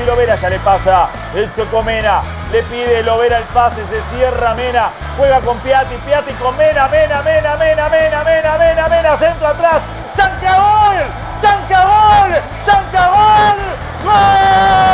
Maxi Lovera. Ya le pasa el Chocomena. Le pide Lovera el pase. Se cierra Mena. Juega con Piatti. Piatti con Mena. Mena, Mena, Mena, Mena, Mena, Mena, Mena. Centro atrás. ¡Chanca gol! ¡Chanca gol! ¡Chanca gol! ¡Gol!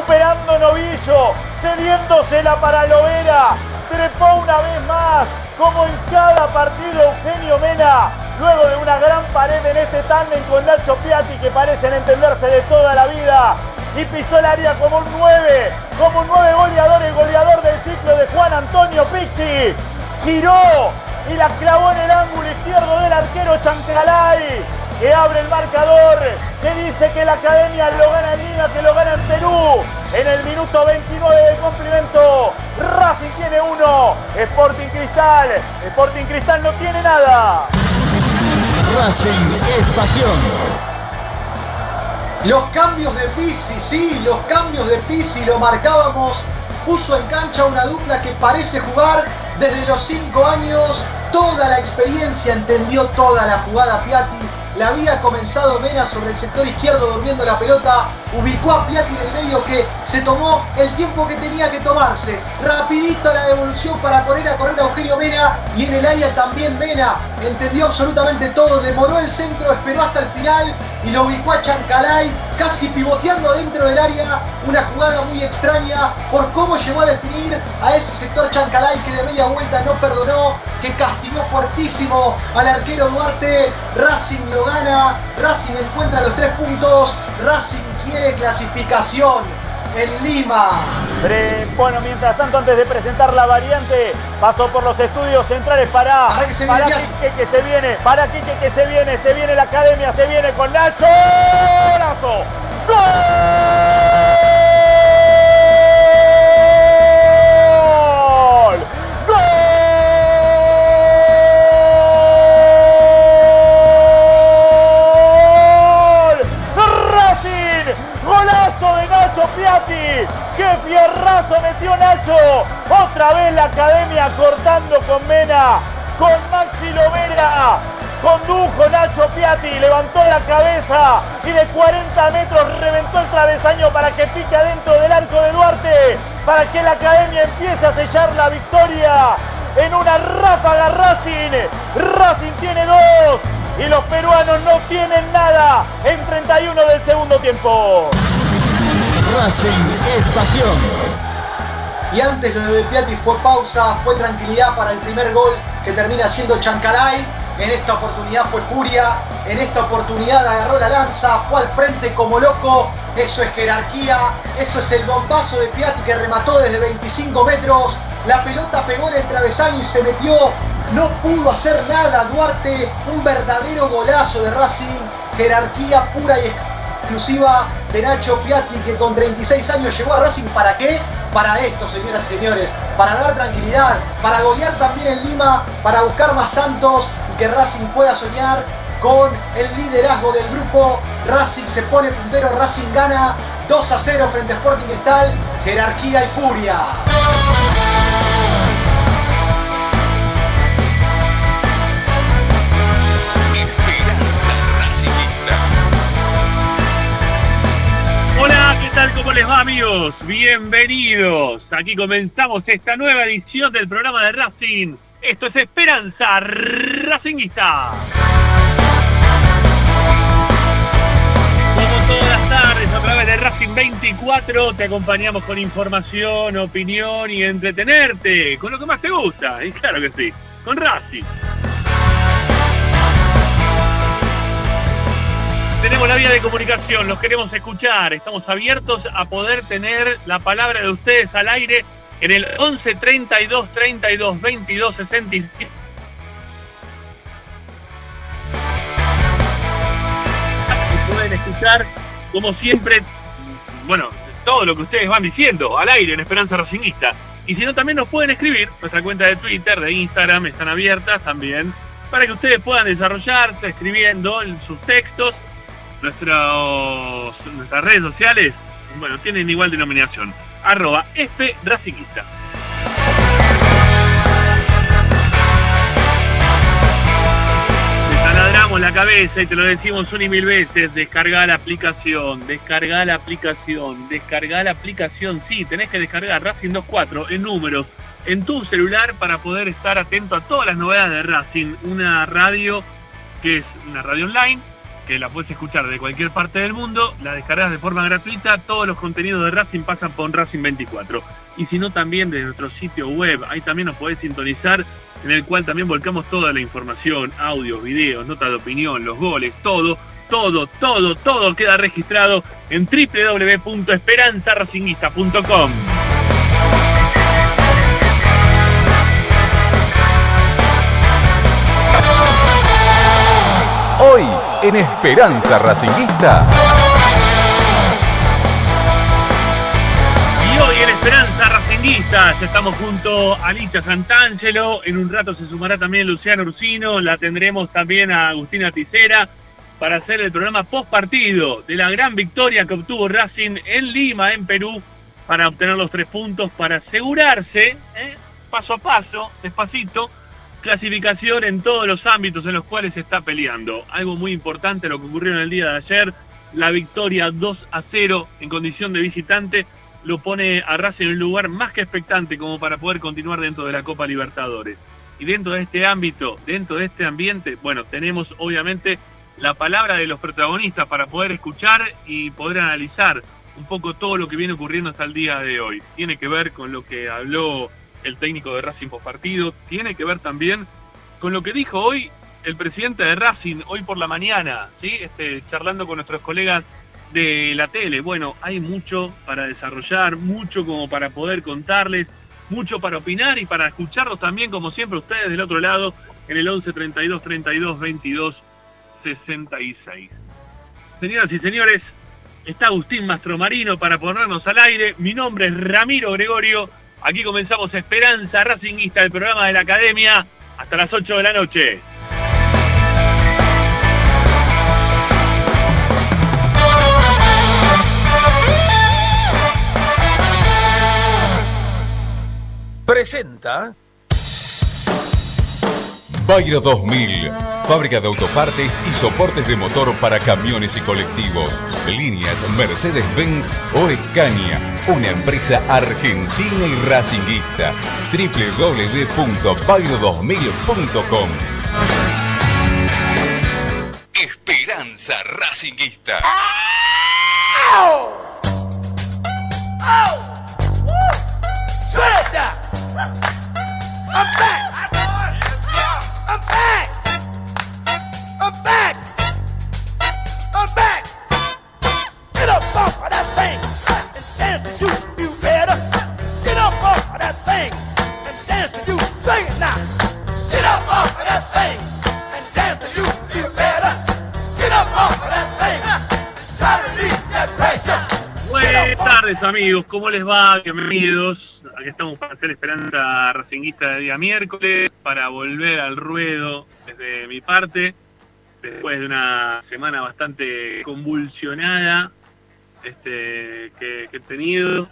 Recuperando Novillo, cediéndosela para Lovera. Trepó una vez más, como en cada partido Eugenio Mena, luego de una gran pared en este tándem con Nacho Piatti que parecen entenderse de toda la vida. Y pisó el área como un 9, como un 9 goleador, el goleador del ciclo de Juan Antonio Pizzi. Giró y la clavó en el ángulo izquierdo del arquero Chancalay, que abre el marcador, que dice que la academia lo gana en Lima, que lo gana en Perú. En el minuto 29 del complemento, Racing tiene uno, Sporting Cristal, Sporting Cristal no tiene nada. Racing es pasión. Los cambios de Pizzi, sí, los cambios de Pizzi lo marcábamos. Puso en cancha una dupla que parece jugar desde los 5 años. Toda la experiencia, entendió toda la jugada Piatti. La había comenzado Mena sobre el sector izquierdo durmiendo la pelota. Ubicó a Piatti en el medio que se tomó el tiempo que tenía que tomarse. Rapidito la devolución para poner a correr a Eugenio Mena. Y en el área también Mena. Entendió absolutamente todo. Demoró el centro, esperó hasta el final. Y lo ubicó a Chancalay casi pivoteando dentro del área. Una jugada muy extraña por cómo llegó a definir a ese sector Chancalay que de media vuelta no perdonó. Que castigó fuertísimo al arquero Duarte. Racing lo gana. Racing encuentra los tres puntos. Racing quiere clasificación en Lima. Bueno, mientras tanto, antes de presentar la variante, pasó por los estudios centrales para, Para que se para Quique que se viene, para Quique que se viene, se viene la academia, se viene con Nacho. ¡Golazo! ¡Gol! Fierrazo metió Nacho! Otra vez la academia cortando con Mena, con Maxi Lovera. Condujo Nacho Piatti, levantó la cabeza y de 40 metros reventó el travesaño para que pique adentro del arco de Duarte, para que la academia empiece a sellar la victoria en una ráfaga Racing. Racing tiene dos y los peruanos no tienen nada en 31 del segundo tiempo. Racing pasión. Y antes lo de Piatti fue pausa, fue tranquilidad para el primer gol que termina siendo Chancalay. En esta oportunidad fue Furia, en esta oportunidad agarró la lanza, fue al frente como loco. Eso es jerarquía, eso es el bombazo de Piatti que remató desde 25 metros. La pelota pegó en el travesaño y se metió. No pudo hacer nada Duarte, un verdadero golazo de Racing. Jerarquía pura y exclusiva de Nacho Piatti que con 36 años llegó a Racing para qué? Para esto, señoras y señores, para dar tranquilidad, para golear también en Lima, para buscar más tantos y que Racing pueda soñar con el liderazgo del grupo. Racing se pone puntero, Racing gana 2 a 0 frente a Sporting Cristal, jerarquía y furia. Tal? ¿Cómo les va amigos? Bienvenidos. Aquí comenzamos esta nueva edición del programa de Racing. Esto es Esperanza Racinguista. Como todas las tardes a través de Racing 24 te acompañamos con información, opinión y entretenerte con lo que más te gusta. Y claro que sí, con Racing. Tenemos la vía de comunicación, los queremos escuchar, estamos abiertos a poder tener la palabra de ustedes al aire en el 11 32 32 22 65. Pueden escuchar, como siempre, bueno, todo lo que ustedes van diciendo al aire en Esperanza Racingista. Y si no, también nos pueden escribir, nuestra cuenta de Twitter, de Instagram, están abiertas también para que ustedes puedan desarrollarse escribiendo en sus textos. Nuestros, nuestras redes sociales, bueno, tienen igual denominación. Arroba F. Te taladramos la cabeza y te lo decimos una y mil veces. Descarga la aplicación, descarga la aplicación, descarga la aplicación. Sí, tenés que descargar Racing 24 en números en tu celular para poder estar atento a todas las novedades de Racing. Una radio que es una radio online, la puedes escuchar de cualquier parte del mundo, la descargas de forma gratuita, todos los contenidos de Racing pasan por Racing 24. Y si no, también de nuestro sitio web, ahí también nos podés sintonizar, en el cual también volcamos toda la información, audios, videos, notas de opinión, los goles, todo, todo, todo, todo queda registrado en www.esperanzaracinguista.com. en Esperanza Racinguista. Y hoy en Esperanza Racinguista ya estamos junto a Licha Santangelo. En un rato se sumará también Luciano Ursino. La tendremos también a Agustina Ticera para hacer el programa post partido de la gran victoria que obtuvo Racing en Lima, en Perú, para obtener los tres puntos, para asegurarse, ¿eh? paso a paso, despacito, clasificación en todos los ámbitos en los cuales se está peleando. Algo muy importante lo que ocurrió en el día de ayer, la victoria 2 a 0 en condición de visitante lo pone a Racing en un lugar más que expectante como para poder continuar dentro de la Copa Libertadores. Y dentro de este ámbito, dentro de este ambiente, bueno, tenemos obviamente la palabra de los protagonistas para poder escuchar y poder analizar un poco todo lo que viene ocurriendo hasta el día de hoy. Tiene que ver con lo que habló el técnico de Racing post partido, tiene que ver también con lo que dijo hoy el presidente de Racing, hoy por la mañana, ¿sí? este, charlando con nuestros colegas de la tele. Bueno, hay mucho para desarrollar, mucho como para poder contarles, mucho para opinar y para escucharlos también, como siempre, ustedes del otro lado, en el 11 32 32 22 66. Señoras y señores, está Agustín Mastromarino para ponernos al aire. Mi nombre es Ramiro Gregorio. Aquí comenzamos Esperanza Racinguista, el programa de la Academia, hasta las 8 de la noche. Presenta Bayro 2000, fábrica de autopartes y soportes de motor para camiones y colectivos. Líneas Mercedes-Benz o Escaña, una empresa argentina y racinguista. www.bayro2000.com Esperanza Racinguista. Buenas tardes amigos, ¿cómo les va? Bienvenidos. Aquí estamos para hacer Esperanza Racinguista de día miércoles, para volver al ruedo desde mi parte, después de una semana bastante convulsionada este, que, he tenido.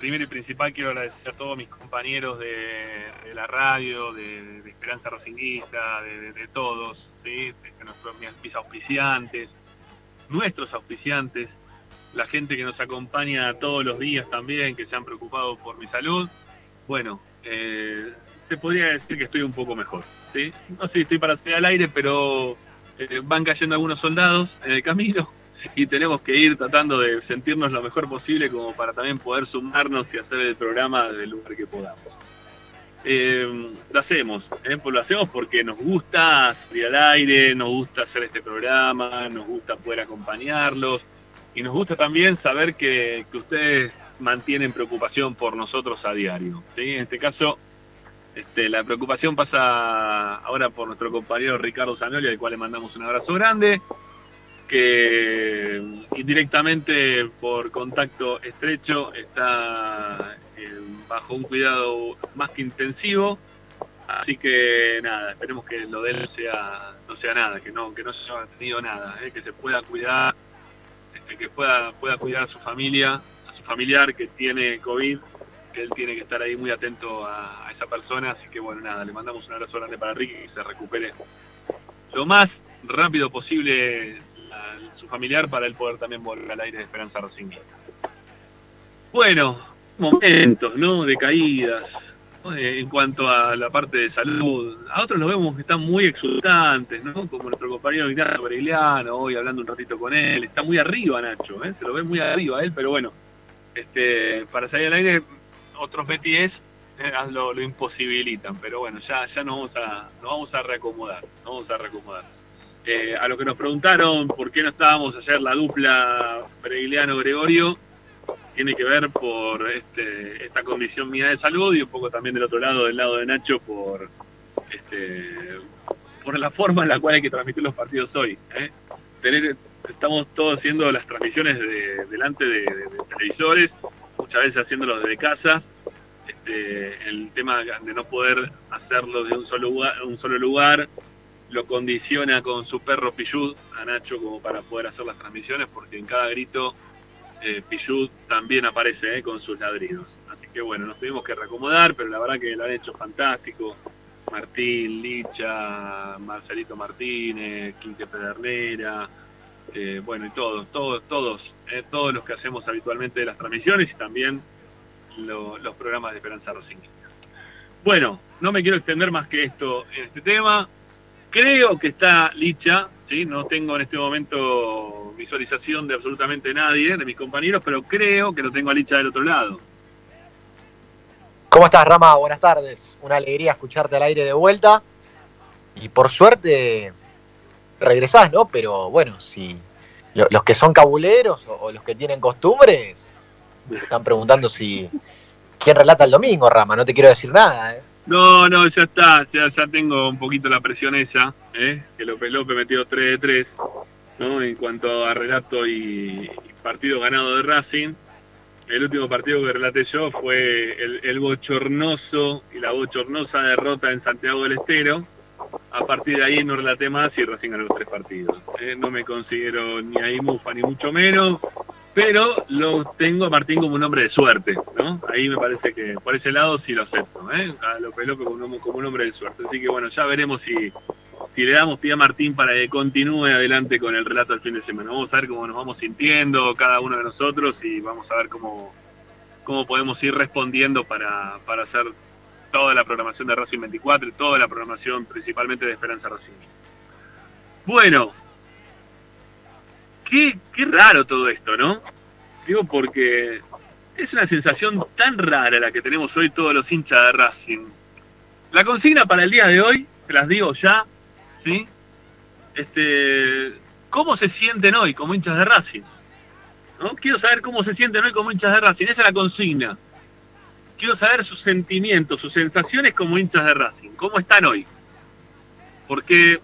Primero y principal quiero agradecer a todos mis compañeros de, la radio, de, Esperanza Racinguista, de, todos, ¿sí? Nuestros, mis auspiciantes, nuestros auspiciantes, la gente que nos acompaña todos los días también, que se han preocupado por mi salud. Bueno, eh, te podría decir que estoy un poco mejor, ¿sí? No sé si estoy para salir al aire, pero eh, van cayendo algunos soldados en el camino y tenemos que ir tratando de sentirnos lo mejor posible como para también poder sumarnos y hacer el programa del lugar que podamos. Eh, lo hacemos, ¿eh? Pues lo hacemos porque nos gusta salir al aire, nos gusta hacer este programa, nos gusta poder acompañarlos y nos gusta también saber que, que ustedes mantienen preocupación por nosotros a diario. ¿sí? En este caso, este, la preocupación pasa ahora por nuestro compañero Ricardo Zanoli, al cual le mandamos un abrazo grande, que indirectamente por contacto estrecho está eh, bajo un cuidado más que intensivo Así que nada, esperemos que lo de él sea, no sea nada, que no, que no se haya tenido nada, ¿eh? que se pueda cuidar, este, que pueda, pueda cuidar a su familia, a su familiar que tiene COVID, que él tiene que estar ahí muy atento a, esa persona, así que bueno, nada, le mandamos un abrazo grande para Ricky y se recupere lo más rápido posible a su familiar para él poder también volver al aire de Esperanza Racingista. Bueno, momentos, ¿no? De caídas. Eh, En cuanto a la parte de salud, a otros los vemos que están muy exultantes, ¿no? Como nuestro compañero Ignacio Bregliano, hoy hablando un ratito con él, está muy arriba Nacho, ¿eh? se lo ve muy arriba él, pero bueno, este, para salir al aire, otros BTS eh, lo, lo imposibilitan, pero bueno, ya, ya nos vamos a, nos vamos a reacomodar, nos vamos a reacomodar. Eh, a lo que nos preguntaron por qué no estábamos ayer la dupla Bregliano-Gregorio, tiene que ver por este, esta condición mía de salud y un poco también del otro lado, del lado de Nacho, por este, por la forma en la cual hay que transmitir los partidos hoy. ¿eh? Tener, estamos todos haciendo las transmisiones de, delante de, televisores, muchas veces haciéndolo desde casa. Este, el tema de no poder hacerlo de un solo lugar, un solo lugar lo condiciona con su perro Pillud a Nacho como para poder hacer las transmisiones, porque en cada grito eh, Pichud también aparece eh, con sus ladridos. Así que bueno, nos tuvimos que reacomodar, pero la verdad que lo han hecho fantástico. Martín, Licha, Marcelito Martínez, Quinte Pedernera, eh, bueno, y todos, todos, todos, eh, todos los que hacemos habitualmente las transmisiones y también lo- los programas de Esperanza Rosingista. Bueno, no me quiero extender más que esto en este tema. Creo que está Licha, ¿sí? no tengo en este momento visualización de absolutamente nadie, de mis compañeros, pero creo que lo tengo a Licha del otro lado. ¿Cómo estás, Rama? Buenas tardes. Una alegría escucharte al aire de vuelta. Y por suerte regresás, ¿no? Pero bueno, si lo- los que son cabuleros o los que tienen costumbres están preguntando si quién relata el domingo, Rama. No te quiero decir nada, ¿eh? No, no, ya está, ya, ya tengo un poquito la presión esa, ¿eh? que López López metió 3 de 3, ¿no? En cuanto a relato y, y partido ganado de Racing, el último partido que relaté yo fue el, bochornoso y la bochornosa derrota en Santiago del Estero. A partir de ahí no relaté más y Racing ganó los tres partidos. ¿eh? No me considero ni ahí mufa ni mucho menos, pero lo tengo a Martín como un hombre de suerte, ¿no? Ahí me parece que por ese lado sí lo acepto, ¿eh? A López López como un, como un hombre de suerte. Así que bueno, ya veremos si, si le damos pie a Martín para que continúe adelante con el relato del fin de semana. Vamos a ver cómo nos vamos sintiendo cada uno de nosotros y vamos a ver cómo, cómo podemos ir respondiendo para, para hacer toda la programación de Racing 24 y toda la programación principalmente de Esperanza Racing. Bueno, qué, qué raro todo esto, ¿no? Digo porque es una sensación tan rara la que tenemos hoy todos los hinchas de Racing. La consigna para el día de hoy, te las digo ya, ¿sí? Este, ¿Cómo se sienten hoy como hinchas de Racing? ¿No? Quiero saber cómo se sienten hoy como hinchas de Racing, esa es la consigna. Quiero saber sus sentimientos, sus sensaciones como hinchas de Racing, cómo están hoy. Porque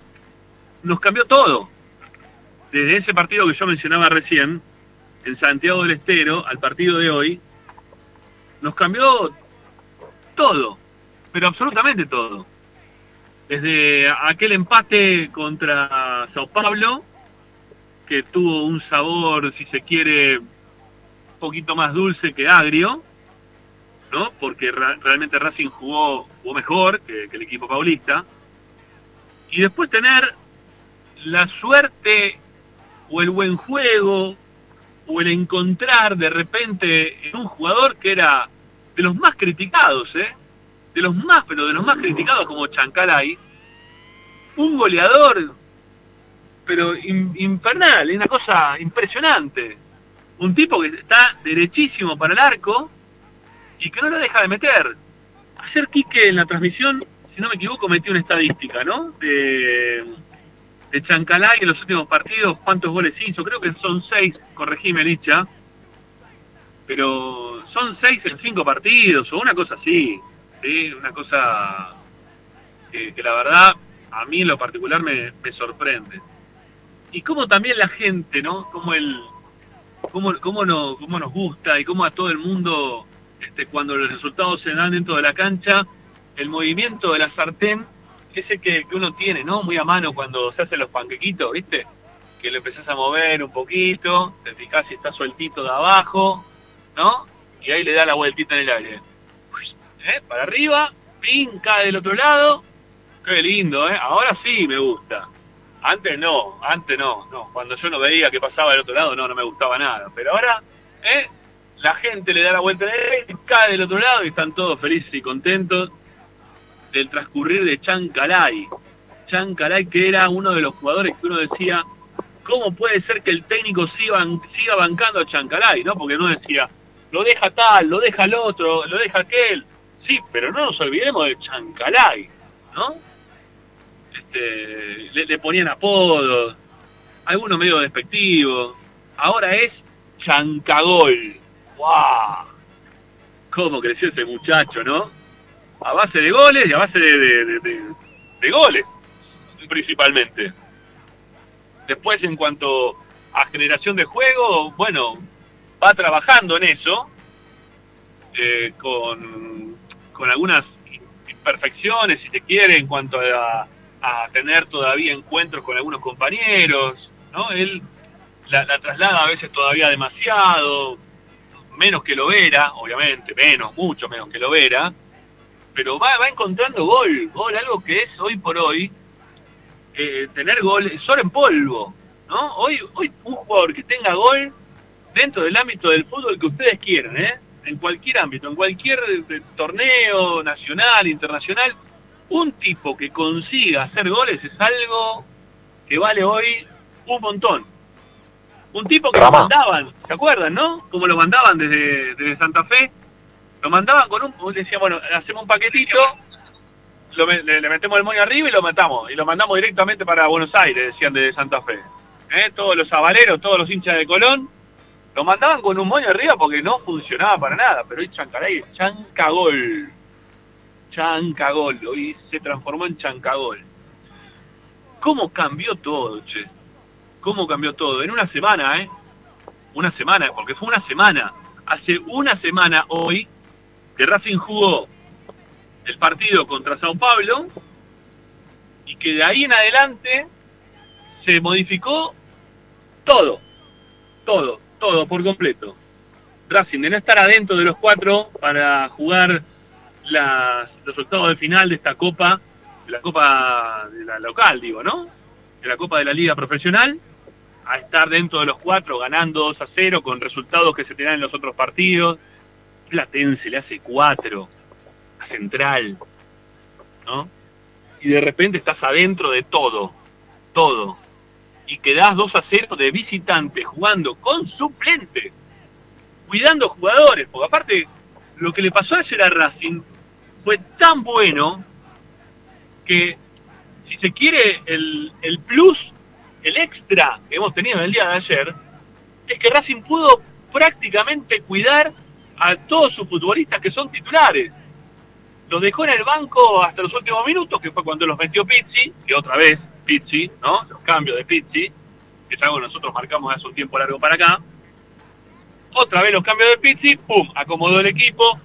nos cambió todo. Desde ese partido que yo mencionaba recién, en Santiago del Estero, al partido de hoy, nos cambió todo, pero absolutamente todo. Desde aquel empate contra Sao Paulo, que tuvo un sabor, si se quiere, un poquito más dulce que agrio, ¿no? Porque realmente Racing jugó, jugó mejor que, que el equipo paulista. Y después tener la suerte o el buen juego o el encontrar de repente en un jugador que era de los más criticados, ¿eh? De los más, pero de los más criticados como Chancalay, un goleador, pero in- infernal, una cosa impresionante. Un tipo que está derechísimo para el arco y que no lo deja de meter. Ayer Quique en la transmisión, si no me equivoco, metió una estadística, ¿no? De, de Chancalay en los últimos partidos, cuántos goles hizo, creo que son seis, corregime Licha, pero son seis en cinco partidos, o una cosa así, ¿sí? Una cosa que, que la verdad a mí en lo particular me, me sorprende. Y como también la gente, ¿no? Como el, cómo, cómo, no, cómo nos gusta y cómo a todo el mundo, este, cuando los resultados se dan dentro de la cancha, el movimiento de la sartén, ese que, que uno tiene, ¿no? Muy a mano cuando se hacen los panquequitos, ¿viste? Que lo empezás a mover un poquito, te fijás si está sueltito de abajo, ¿no? Y ahí le da la vueltita en el aire. ¿Eh? Para arriba, pin, cae del otro lado. Qué lindo, ¿eh? Ahora sí me gusta. Antes no, antes no, no. Cuando yo no veía que pasaba del otro lado, no, no me gustaba nada. Pero ahora, ¿eh? La gente le da la vuelta en el aire, cae del otro lado y están todos felices y contentos del transcurrir de Chancalay. Chancalay que era uno de los jugadores que uno decía, ¿cómo puede ser que el técnico siga, siga bancando a Chancalay? ¿no? Porque uno decía, lo deja tal, lo deja el otro, lo deja aquel. Sí, pero no nos olvidemos de Chancalay, ¿no? Este, le, le ponían apodos, algunos medio despectivos. Ahora es Chancagol. ¡Wow! ¿Cómo creció ese muchacho, no? A base de goles y a base de, de- goles, principalmente. Después, en cuanto a generación de juego, bueno, va trabajando en eso, eh, con, con algunas imperfecciones, si se quiere, en cuanto a, a tener todavía encuentros con algunos compañeros, ¿no? Él la, la traslada a veces todavía demasiado, menos que lo era, obviamente, menos, mucho menos que lo era, pero va, va encontrando gol, gol, algo que es hoy por hoy, eh, tener gol, solo en polvo, ¿no? Hoy, hoy un jugador que tenga gol dentro del ámbito del fútbol que ustedes quieran, ¿eh? En cualquier ámbito, en cualquier eh, torneo nacional, internacional, un tipo que consiga hacer goles es algo que vale hoy un montón. Un tipo que lo mandaban, ¿se acuerdan, no? Como lo mandaban desde, desde Santa Fe, lo mandaban con un, decía, bueno, hacemos un paquetito, le, metemos el moño arriba y lo matamos, y lo mandamos directamente para Buenos Aires, decían desde Santa Fe. ¿Eh? Todos los avaleros, todos los hinchas de Colón, lo mandaban con un moño arriba porque no funcionaba para nada, pero hoy Chancaray Chancagol. Chancagol, hoy se transformó en Chancagol. ¿Cómo cambió todo, che? ¿Cómo cambió todo? En una semana, ¿eh? Una semana, porque fue una semana. Hace una semana hoy que Racing jugó el partido contra Sao Paulo y que de ahí en adelante se modificó todo, todo, todo por completo. Racing de no estar adentro de los cuatro para jugar las, los octavos de final de esta copa, de la copa de la local, digo, ¿no? De la copa de la liga profesional, a estar dentro de los cuatro ganando 2 a 0 con resultados que se te dan en los otros partidos. Platense le hace 4 a Central, ¿no? Y de repente estás adentro de todo, todo. Y quedás 2 a 0 de visitante jugando con suplente, cuidando jugadores, porque aparte lo que le pasó ayer a Racing fue tan bueno que si se quiere el, el plus, el extra que hemos tenido en el día de ayer, es que Racing pudo prácticamente cuidar a todos sus futbolistas que son titulares. Los dejó en el banco hasta los últimos minutos, que fue cuando los metió Pizzi, que otra vez Pizzi, ¿no? Los cambios de Pizzi, que es algo que nosotros marcamos hace un tiempo largo para acá. Otra vez los cambios de Pizzi, pum, acomodó el equipo.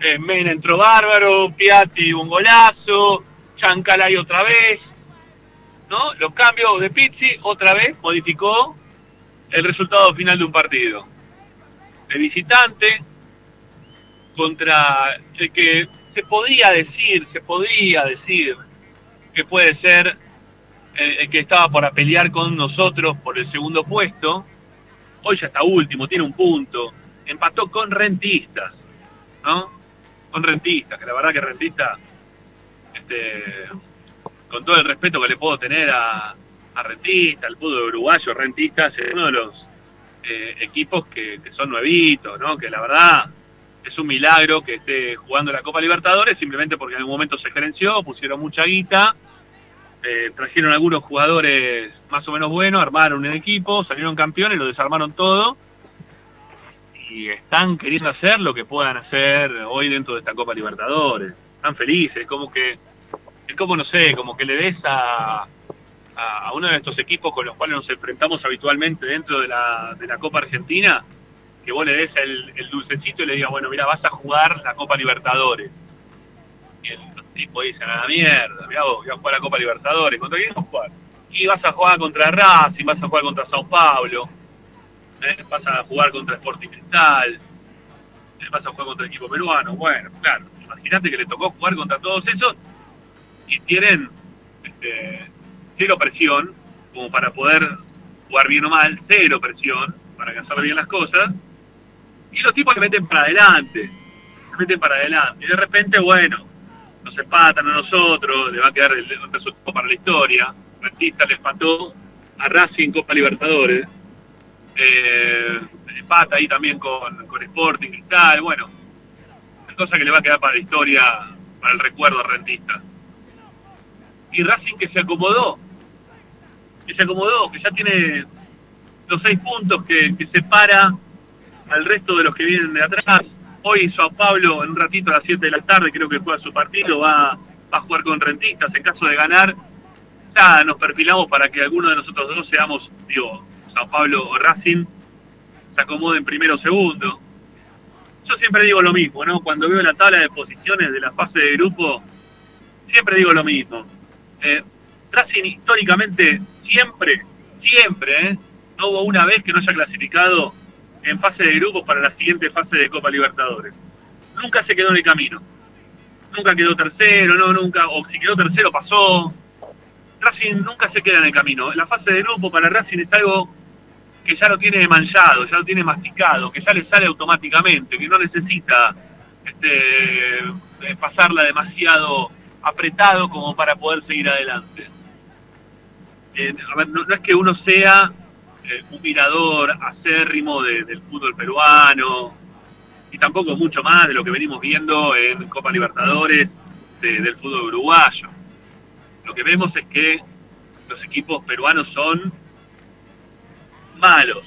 Eh, Mena entró bárbaro, Piatti un golazo, Chancalay otra vez, ¿no? Los cambios de Pizzi otra vez modificó el resultado final de un partido. De visitante contra el que se podía decir, se podía decir que puede ser el, el que estaba para pelear con nosotros por el segundo puesto. Hoy ya está último, tiene un punto. Empató con Rentistas, ¿no? Con Rentistas, que la verdad que Rentistas, este, con todo el respeto que le puedo tener a, a Rentistas, al fútbol uruguayo, Rentistas es uno de los eh, equipos que, que son nuevitos, ¿no? Que la verdad es un milagro que esté jugando la Copa Libertadores simplemente porque en algún momento se gerenció, pusieron mucha guita, eh, trajeron algunos jugadores más o menos buenos, armaron un equipo, salieron campeones, lo desarmaron todo y están queriendo hacer lo que puedan hacer hoy dentro de esta Copa Libertadores. Están felices, como que, es como no sé, como que le des a, a, uno de estos equipos con los cuales nos enfrentamos habitualmente dentro de la, de la Copa Argentina, que vos le des el, el dulcecito y le digas, bueno, mira, vas a jugar la Copa Libertadores. Y el- tipo dicen a la mierda, mirá vos, voy a jugar la Copa Libertadores, ¿contra quién vas a jugar? Y vas a jugar contra Racing, vas a jugar contra Sao Paulo, ¿eh? vas a jugar contra Sporting ¿eh? vas a jugar contra el equipo peruano, bueno, claro, imagínate que le tocó jugar contra todos esos y tienen este, cero presión, como para poder jugar bien o mal, cero presión, para alcanzar bien las cosas, y los tipos le meten para adelante, se meten para adelante, y de repente, bueno, nos empatan a nosotros, le va a quedar el, resultado para la historia, Rentista le empató a Racing Copa Libertadores, eh, empata ahí también con, con Sporting Cristal, bueno, es cosa que le va a quedar para la historia, para el recuerdo rentista. Y Racing que se acomodó, que se acomodó, que ya tiene los seis puntos que, que separa al resto de los que vienen de atrás. Hoy Sao Pablo, en un ratito a las 7 de la tarde, creo que juega su partido, va, va a jugar con Rentistas. En caso de ganar, ya nos perfilamos para que alguno de nosotros dos seamos, digo, Sao Pablo o Racing, se acomoden primero o segundo. Yo siempre digo lo mismo, ¿no? Cuando veo la tabla de posiciones de la fase de grupo, siempre digo lo mismo. Eh, Racing históricamente siempre, siempre, ¿eh? no hubo una vez que no haya clasificado en fase de grupos para la siguiente fase de Copa Libertadores. Nunca se quedó en el camino. Nunca quedó tercero, no, nunca, o si quedó tercero pasó. Racing nunca se queda en el camino. La fase de grupo para Racing es algo que ya lo tiene manchado, ya lo tiene masticado, que ya le sale automáticamente, que no necesita este, eh, pasarla demasiado apretado como para poder seguir adelante. Eh, no es que uno sea eh, un mirador acérrimo de- del fútbol peruano y tampoco mucho más de lo que venimos viendo en Copa Libertadores de- del fútbol uruguayo. Lo que vemos es que los equipos peruanos son malos.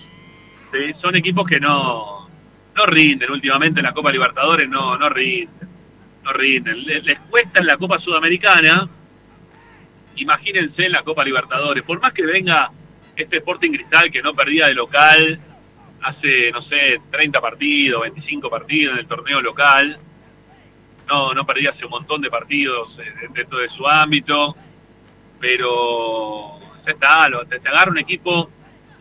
Son equipos que no, no rinden últimamente en la Copa Libertadores, no, no rinden. No rinden. Le- Les, cuesta en la Copa Sudamericana, imagínense en la Copa Libertadores. Por más que venga este Sporting Cristal que no perdía de local hace, no sé, 30 partidos, 25 partidos en el torneo local, no, no perdía hace un montón de partidos eh, dentro de su ámbito, pero ya está, lo, te, agarra un equipo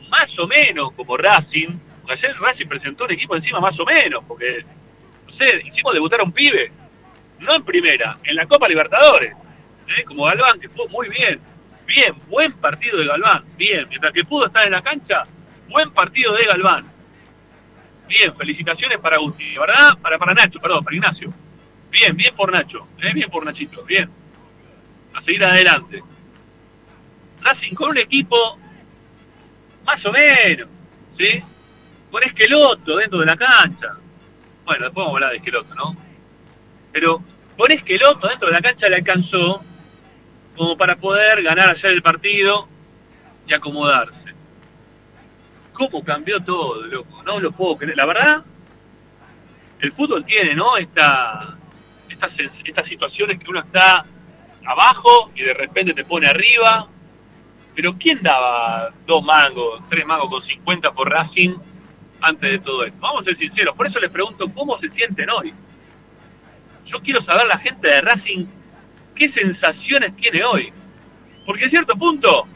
más o menos como Racing, ayer Racing presentó un equipo encima más o menos, porque, no sé, hicimos debutar a un pibe, no en primera, en la Copa Libertadores, ¿eh? como Galván, que fue muy bien, bien, buen partido de Galván, bien, mientras que pudo estar en la cancha, buen partido de Galván. Bien, felicitaciones para Agustín, ¿verdad? Para, para Nacho, perdón, para Ignacio. Bien, bien por Nacho, ¿eh? bien por Nachito, bien. A seguir adelante. Racing con un equipo más o menos, ¿sí? Con Esqueloto dentro de la cancha. Bueno, después vamos a hablar de Esqueloto, ¿no? Pero con Esqueloto dentro de la cancha le alcanzó como para poder ganar ayer el partido y acomodarse. ¿Cómo cambió todo, loco? No lo puedo creer. La verdad, el fútbol tiene, ¿no? Esta, estas, estas situaciones que uno está abajo y de repente te pone arriba. Pero ¿quién daba dos mangos, tres mangos con 50 por Racing antes de todo esto? Vamos a ser sinceros. Por eso les pregunto cómo se sienten hoy. Yo quiero saber la gente de Racing qué sensaciones tiene hoy. Porque a cierto punto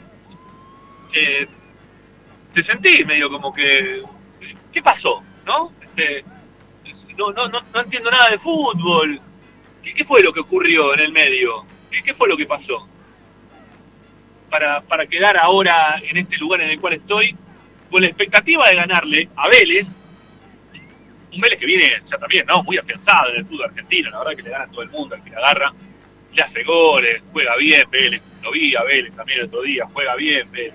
eh, te sentí medio como que ¿qué pasó? ¿No? Este, no, no, no, no entiendo nada de fútbol. ¿Qué, fue lo que ocurrió en el medio? ¿Qué, qué fue lo que pasó? Para, para quedar ahora en este lugar en el cual estoy, con la expectativa de ganarle a Vélez, un Vélez que viene ya también, ¿no? Muy afianzado en el fútbol argentino, la verdad que le gana a todo el mundo, al que le agarra, le hace goles, juega bien Vélez, lo vi a Vélez también el otro día, juega bien Vélez.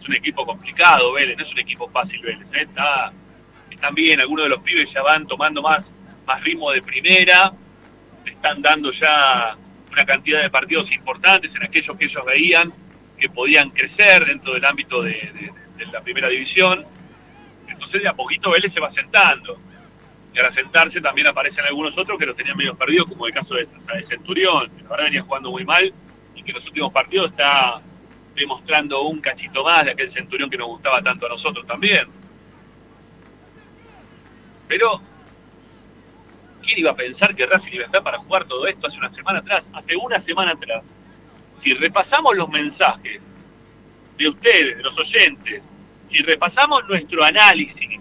Es un equipo complicado Vélez, no es un equipo fácil Vélez, ¿eh? Está, están bien, algunos de los pibes ya van tomando más, más ritmo de primera, están dando ya una cantidad de partidos importantes en aquellos que ellos veían que podían crecer dentro del ámbito de la primera división. Entonces de a poquito Vélez se va sentando. Y al sentarse también aparecen algunos otros que los tenían medio perdidos, como el caso de, de Centurión, que la verdad venía jugando muy mal y que en los últimos partidos está demostrando un cachito más de aquel Centurión que nos gustaba tanto a nosotros también. Pero ¿quién iba a pensar que Racing iba a estar para jugar todo esto hace una semana atrás? Hace una semana atrás. Si repasamos los mensajes de ustedes, de los oyentes, si repasamos nuestro análisis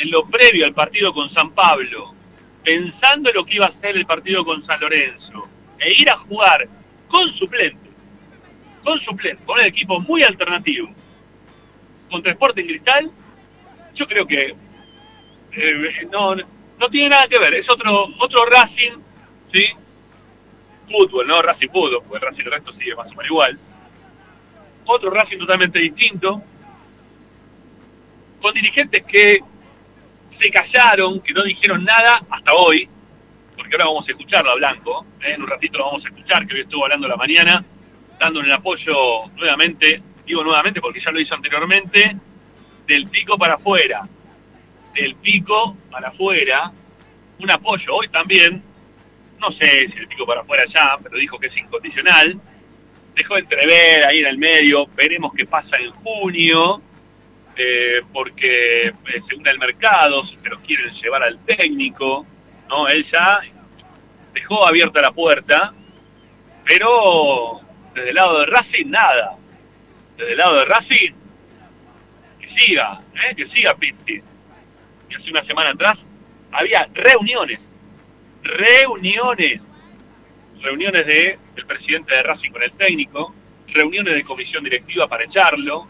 en lo previo al partido con San Pablo, pensando en lo que iba a ser el partido con San Lorenzo, e ir a jugar con suplente, con suplente, con un equipo muy alternativo, contra Sporting Cristal, yo creo que eh, no, no tiene nada que ver, es otro otro Racing, ¿sí? Fútbol, no Racing Fútbol, porque el Racing el resto sigue más o menos igual. Otro Racing totalmente distinto, con dirigentes que se callaron, que no dijeron nada hasta hoy, porque ahora vamos a escucharlo a Blanco, ¿eh? en un ratito lo vamos a escuchar, que hoy estuvo hablando la mañana, dándole el apoyo nuevamente, digo nuevamente porque ya lo hizo anteriormente, del pico para afuera, del pico para afuera, un apoyo hoy también, no sé si el pico para afuera ya, pero dijo que es incondicional, dejó entrever ahí en el medio, veremos qué pasa en junio, eh, porque eh, según el mercado se lo quieren llevar al técnico, ¿no? Él ya dejó abierta la puerta, pero desde el lado de Racing nada. Desde el lado de Racing, que siga, ¿eh? que siga Pitti. Y hace una semana atrás había reuniones, reuniones, reuniones de el presidente de Racing con el técnico, reuniones de comisión directiva para echarlo,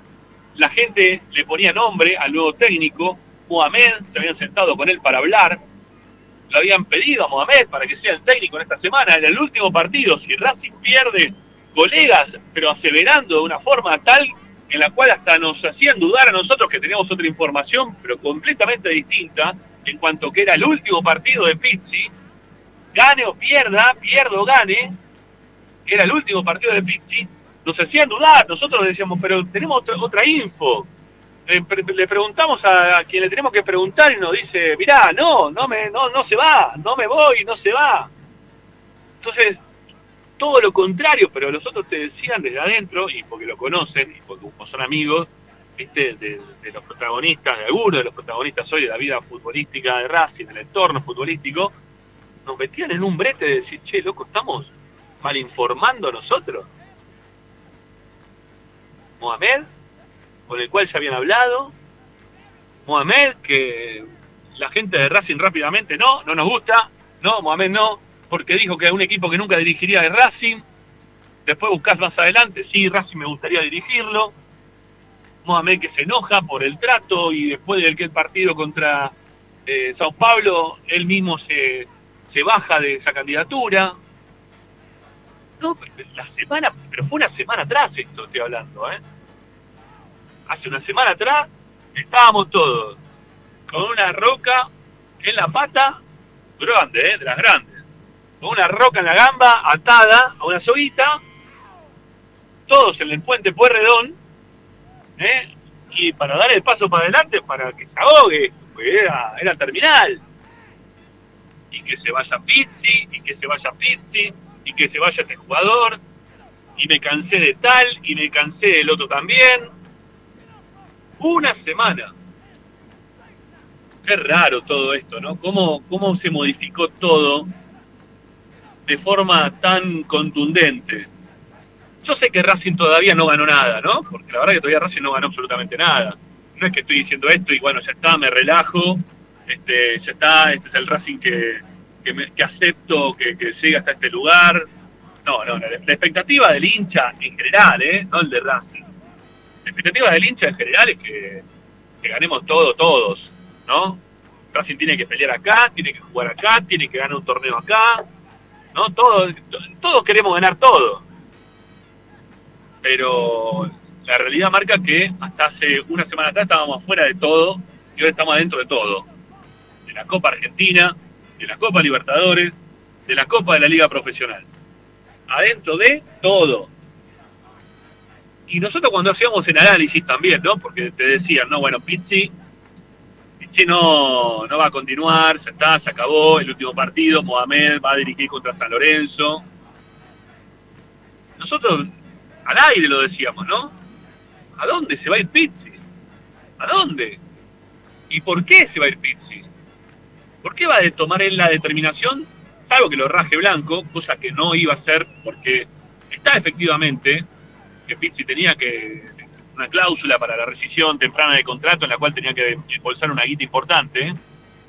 la gente le ponía nombre al nuevo técnico, Mohamed, se habían sentado con él para hablar, lo habían pedido a Mohamed para que sea el técnico en esta semana, en el último partido, si Racing pierde colegas, pero aseverando de una forma tal en la cual hasta nos hacían dudar a nosotros que teníamos otra información, pero completamente distinta, en cuanto que era el último partido de Pizzi, gane o pierda, pierda o gane, era el último partido de Pizzi, nos hacían dudar, nosotros decíamos, pero tenemos otra, otra info. Le, le preguntamos a, quien le tenemos que preguntar y nos dice, mirá, no, no, me, no, no se va, no me voy, no se va. Entonces, todo lo contrario, pero los otros te decían desde adentro, y porque lo conocen, y porque son amigos, ¿viste? De, los protagonistas, de algunos de los protagonistas hoy de la vida futbolística de Racing, del entorno futbolístico, nos metían en un brete de decir, che, loco, estamos mal informando nosotros. Mohamed, con el cual se habían hablado, Mohamed, que la gente de Racing rápidamente, no, no nos gusta, no, Mohamed no, porque dijo que es un equipo que nunca dirigiría de Racing, después buscás más adelante, sí, Racing me gustaría dirigirlo, Mohamed que se enoja por el trato y después de aquel partido contra eh, Sao Paulo, él mismo se, se baja de esa candidatura. No, la semana, pero fue una semana atrás esto estoy hablando, ¿eh? Hace una semana atrás estábamos todos con una roca en la pata, grande, ¿eh? De las grandes. Con una roca en la gamba atada a una soguita, todos en el puente Puerredón, ¿eh? y para dar el paso para adelante para que se ahogue, porque era, era terminal. Y que se vaya Pizzi, y que se vaya Pizzi, y que se vaya este jugador, y me cansé de tal, y me cansé del otro también. Una semana. Qué raro todo esto, ¿no? ¿Cómo, cómo se modificó todo de forma tan contundente? Yo sé que Racing todavía no ganó nada, ¿no? Porque la verdad que todavía Racing no ganó absolutamente nada. No es que estoy diciendo esto y bueno, ya está, me relajo, este, ya está, este es el Racing que, que, me, que acepto que, que hasta este lugar. No, no, la, expectativa del hincha en general, ¿eh? No el de Racing. La expectativa del hincha en general es que, que ganemos todo, todos, ¿no? Racing tiene que pelear acá, tiene que jugar acá, tiene que ganar un torneo acá, ¿no? Todos, todos queremos ganar todo pero la realidad marca que hasta hace una semana atrás estábamos afuera de todo y ahora estamos adentro de todo. De la Copa Argentina, de la Copa Libertadores, de la Copa de la Liga Profesional. Adentro de todo. Y nosotros cuando hacíamos el análisis también, ¿no? Porque te decían, no, bueno, Pizzi, Pizzi no, no va a continuar, se está, se acabó el último partido, Mohamed va a dirigir contra San Lorenzo. Nosotros al aire lo decíamos, ¿no? ¿A dónde se va a ir Pizzi? ¿A dónde? ¿Y por qué se va a ir Pizzi? ¿Por qué va a tomar él la determinación, salvo que lo raje blanco, cosa que no iba a hacer porque está efectivamente que Pizzi tenía que una cláusula para la rescisión temprana de contrato en la cual tenía que impulsar una guita importante,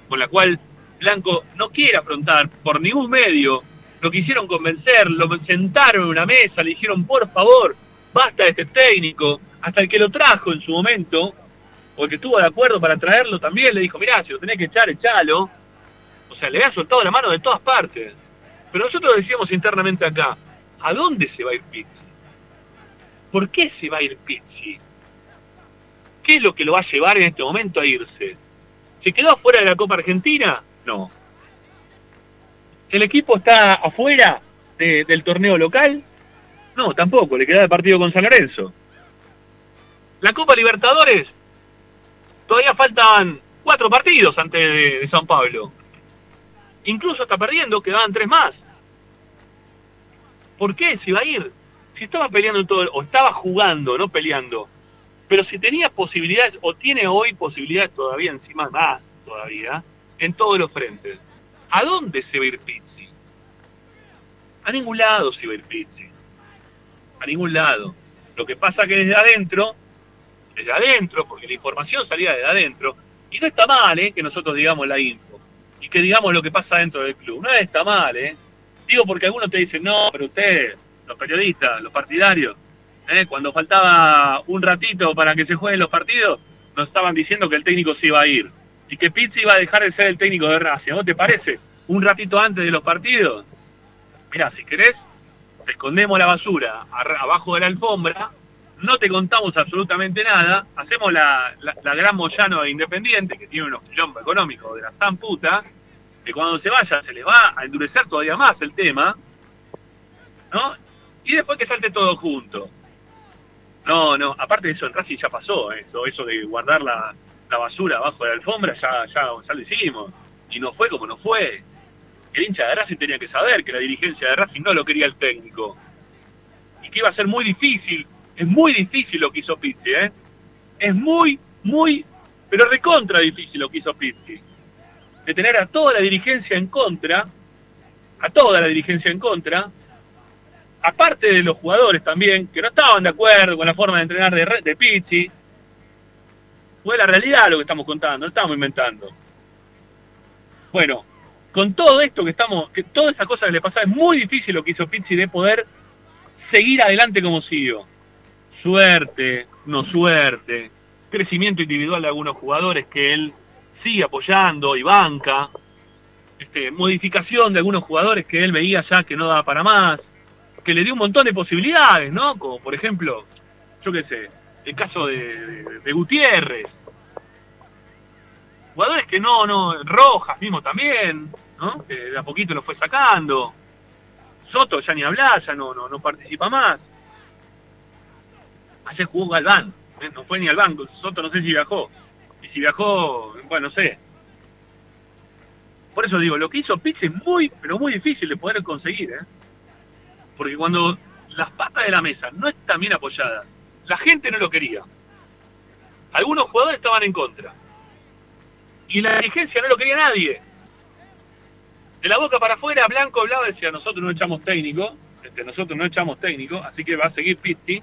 con la cual Blanco no quiere afrontar por ningún medio. Lo quisieron convencer, lo sentaron en una mesa, le dijeron, por favor, basta de este técnico. Hasta el que lo trajo en su momento, o el que estuvo de acuerdo para traerlo también, le dijo, mirá, si lo tenés que echar, echalo. O sea, le había soltado la mano de todas partes. Pero nosotros decíamos internamente acá, ¿a dónde se va a ir Pizzi? ¿Por qué se va a ir Pizzi? ¿Qué es lo que lo va a llevar en este momento a irse? ¿Se quedó afuera de la Copa Argentina? No. ¿El equipo está afuera de- del torneo local? No, tampoco, le queda el partido con San Lorenzo. La Copa Libertadores, todavía faltan cuatro partidos antes de San Pablo. Incluso está perdiendo, quedaban tres más. ¿Por qué se iba a ir? Si estaba peleando en todo, o estaba jugando, no peleando. Pero si tenía posibilidades, o tiene hoy posibilidades todavía encima más, todavía, en todos los frentes. ¿A dónde se va a ir Pizzi? A ningún lado se va a ir Pizzi. A ningún lado. Lo que pasa que desde adentro, desde adentro, porque la información salía desde adentro, y no está mal, ¿eh? Que nosotros digamos la info. Y que digamos lo que pasa dentro del club. No está mal, ¿eh? Digo porque algunos te dicen, no, pero ustedes, los periodistas, los partidarios, ¿eh? cuando faltaba un ratito para que se jueguen los partidos, nos estaban diciendo que el técnico se iba a ir. Y que Pizzi iba a dejar de ser el técnico de Racing. ¿No te parece? Un ratito antes de los partidos. Mirá, si querés, escondemos la basura abajo de la alfombra, no te contamos absolutamente nada, hacemos la, la, gran Moyano de Independiente, que tiene unos quilombos económicos de la tan puta, que cuando se vaya se les va a endurecer todavía más el tema, ¿no? Y después que salte todo junto. No, no, aparte de eso, en Racing ya pasó, ¿eh? eso, eso de guardar la, la basura abajo de la alfombra, ya, ya, ya lo hicimos. Y no fue como no fue. El hincha de Racing tenía que saber que la dirigencia de Racing no lo quería el técnico. Y que iba a ser muy difícil, es muy difícil lo que hizo Pizzi, ¿eh? Es muy, muy, pero recontra difícil lo que hizo Pizzi. De tener a toda la dirigencia en contra, a toda la dirigencia en contra, aparte de los jugadores también, que no estaban de acuerdo con la forma de entrenar de, de Pizzi, fue la realidad lo que estamos contando, no estamos inventando. Bueno, con todo esto que estamos, que toda esa cosa que le pasaba, es muy difícil lo que hizo Pizzi de poder seguir adelante como siguió. Suerte, no suerte, crecimiento individual de algunos jugadores que él sigue apoyando y banca, este, modificación de algunos jugadores que él veía ya que no daba para más, que le dio un montón de posibilidades, ¿no? Como por ejemplo, yo qué sé, el caso de, de- Gutiérrez. Jugadores que no, no, Rojas mismo también, ¿no? Que de a poquito lo fue sacando. Soto ya ni habla, ya no, no, no participa más. Ayer jugó Galván, ¿eh? no fue ni al banco. Soto no sé si viajó. Y si viajó, bueno, no sé. Por eso digo, lo que hizo Pizzi es muy, pero muy difícil de poder conseguir, ¿eh? Porque cuando las patas de la mesa no están bien apoyadas, la gente no lo quería. Algunos jugadores estaban en contra. Y la dirigencia no lo quería nadie. De la boca para afuera, Blanco hablaba decía, nosotros no echamos técnico, este, nosotros no echamos técnico, así que va a seguir Pitti,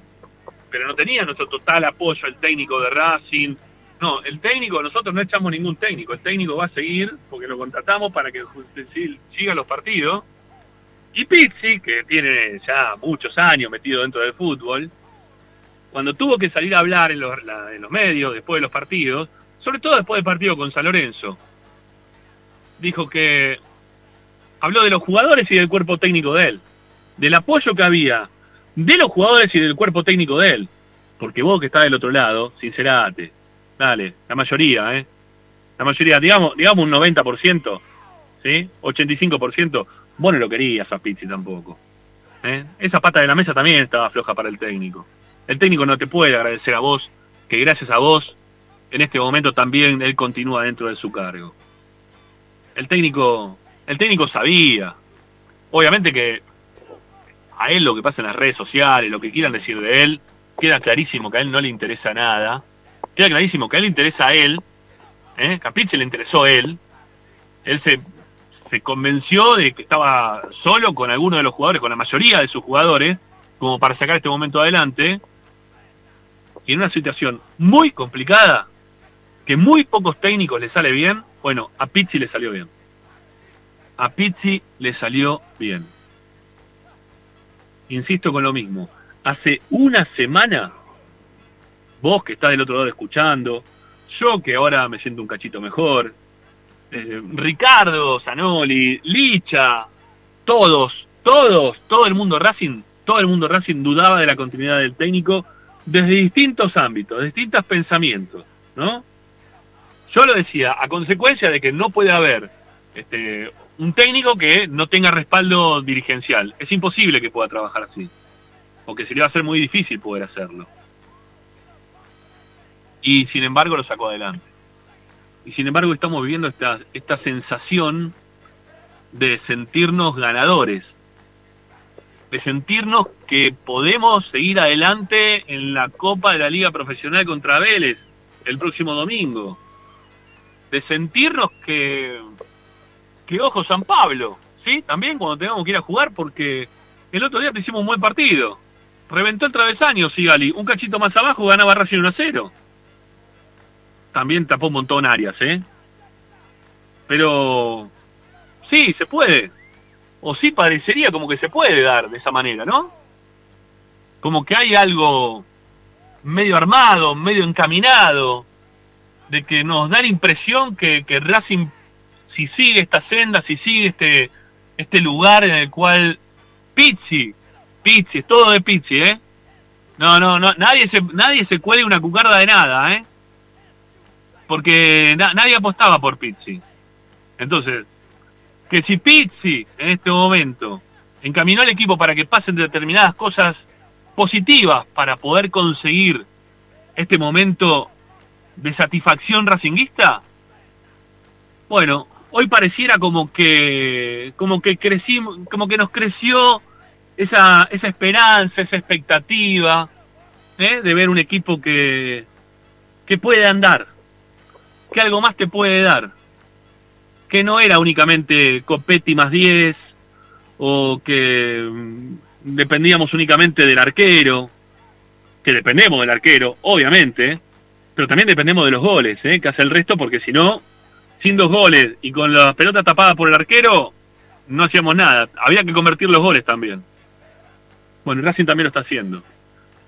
pero no tenía nuestro total apoyo el técnico de Racing. No, el técnico, nosotros no echamos ningún técnico, el técnico va a seguir porque lo contratamos para que siga los partidos. Y Pizzi, que tiene ya muchos años metido dentro del fútbol, cuando tuvo que salir a hablar en los, en los medios después de los partidos, sobre todo después del partido con San Lorenzo, dijo que habló de los jugadores y del cuerpo técnico de él, del apoyo que había de los jugadores y del cuerpo técnico de él. Porque vos que estás del otro lado, sincerate, dale, la mayoría, ¿eh? La mayoría, digamos, digamos un 90%, ¿sí? 85%, vos no lo querías a Pizzi tampoco. ¿eh? Esa pata de la mesa también estaba floja para el técnico. El técnico no te puede agradecer a vos, que gracias a vos, en este momento también él continúa dentro de su cargo. El técnico, el técnico sabía, obviamente que a él lo que pasa en las redes sociales, lo que quieran decir de él, queda clarísimo que a él no le interesa nada, queda clarísimo que a él le interesa a él, ¿eh? Pizzi le interesó a él, Él se, se convenció de que estaba solo con alguno de los jugadores, con la mayoría de sus jugadores, como para sacar este momento adelante. Y en una situación muy complicada, que muy pocos técnicos le sale bien, bueno, a Pizzi le salió bien. A Pizzi le salió bien. Insisto con lo mismo. Hace una semana, vos que estás del otro lado escuchando, yo que ahora me siento un cachito mejor, eh, Ricardo, Zanoli, Licha, todos, todos, todo el mundo Racing, todo el mundo Racing dudaba de la continuidad del técnico desde distintos ámbitos, distintos pensamientos, ¿no? Yo lo decía, a consecuencia de que no puede haber este, un técnico que no tenga respaldo dirigencial. Es imposible que pueda trabajar así. O que se le a ser muy difícil poder hacerlo. Y sin embargo lo sacó adelante. Y sin embargo estamos viviendo esta, esta sensación de sentirnos ganadores. De sentirnos que podemos seguir adelante en la Copa de la Liga Profesional contra Vélez el próximo domingo de sentirnos que, que ojo San Pablo, ¿sí? También cuando tengamos que ir a jugar, porque el otro día te hicimos un buen partido. Reventó el travesaño, Sigali. Un cachito más abajo ganaba Racing 1 a 0. También tapó un montón áreas, ¿eh? Pero sí, se puede. O sí parecería como que se puede dar de esa manera, ¿no? Como que hay algo medio armado, medio encaminado, de que nos da la impresión que, que Racing, si sigue esta senda, si sigue este, este lugar en el cual Pizzi, Pizzi, todo de Pizzi, ¿eh? No, no, no, nadie se, nadie se cuele una cucarda de nada, ¿eh? Porque nadie apostaba por Pizzi. Entonces, que si Pizzi en este momento encaminó al equipo para que pasen determinadas cosas positivas para poder conseguir este momento de satisfacción racinguista? Bueno, hoy pareciera como que como que crecimos, como que nos creció esa, esa esperanza, esa expectativa ¿eh? de ver un equipo que, que puede andar, que algo más te puede dar, que no era únicamente Copetti más 10 o que mm, dependíamos únicamente del arquero, que dependemos del arquero, obviamente, pero también dependemos de los goles, ¿eh? que hace el resto, porque si no, sin dos goles y con la pelota tapada por el arquero, no hacíamos nada. Había que convertir los goles también. Bueno, Racing también lo está haciendo.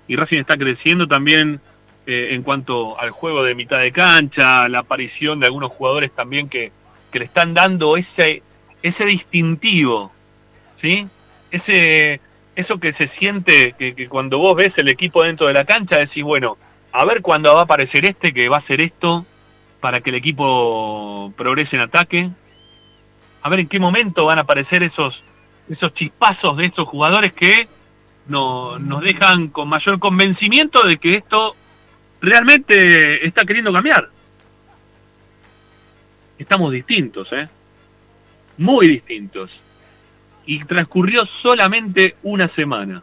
Y Racing está creciendo también eh, en cuanto al juego de mitad de cancha, la aparición de algunos jugadores también que, que le están dando ese, ese distintivo, ¿sí? Ese, eso que se siente que, cuando vos ves el equipo dentro de la cancha decís, bueno, a ver cuándo va a aparecer este que va a hacer esto para que el equipo progrese en ataque. A ver en qué momento van a aparecer esos, esos chispazos de estos jugadores que no, nos dejan con mayor convencimiento de que esto realmente está queriendo cambiar. Estamos distintos, ¿eh? Muy distintos. Y transcurrió solamente una semana.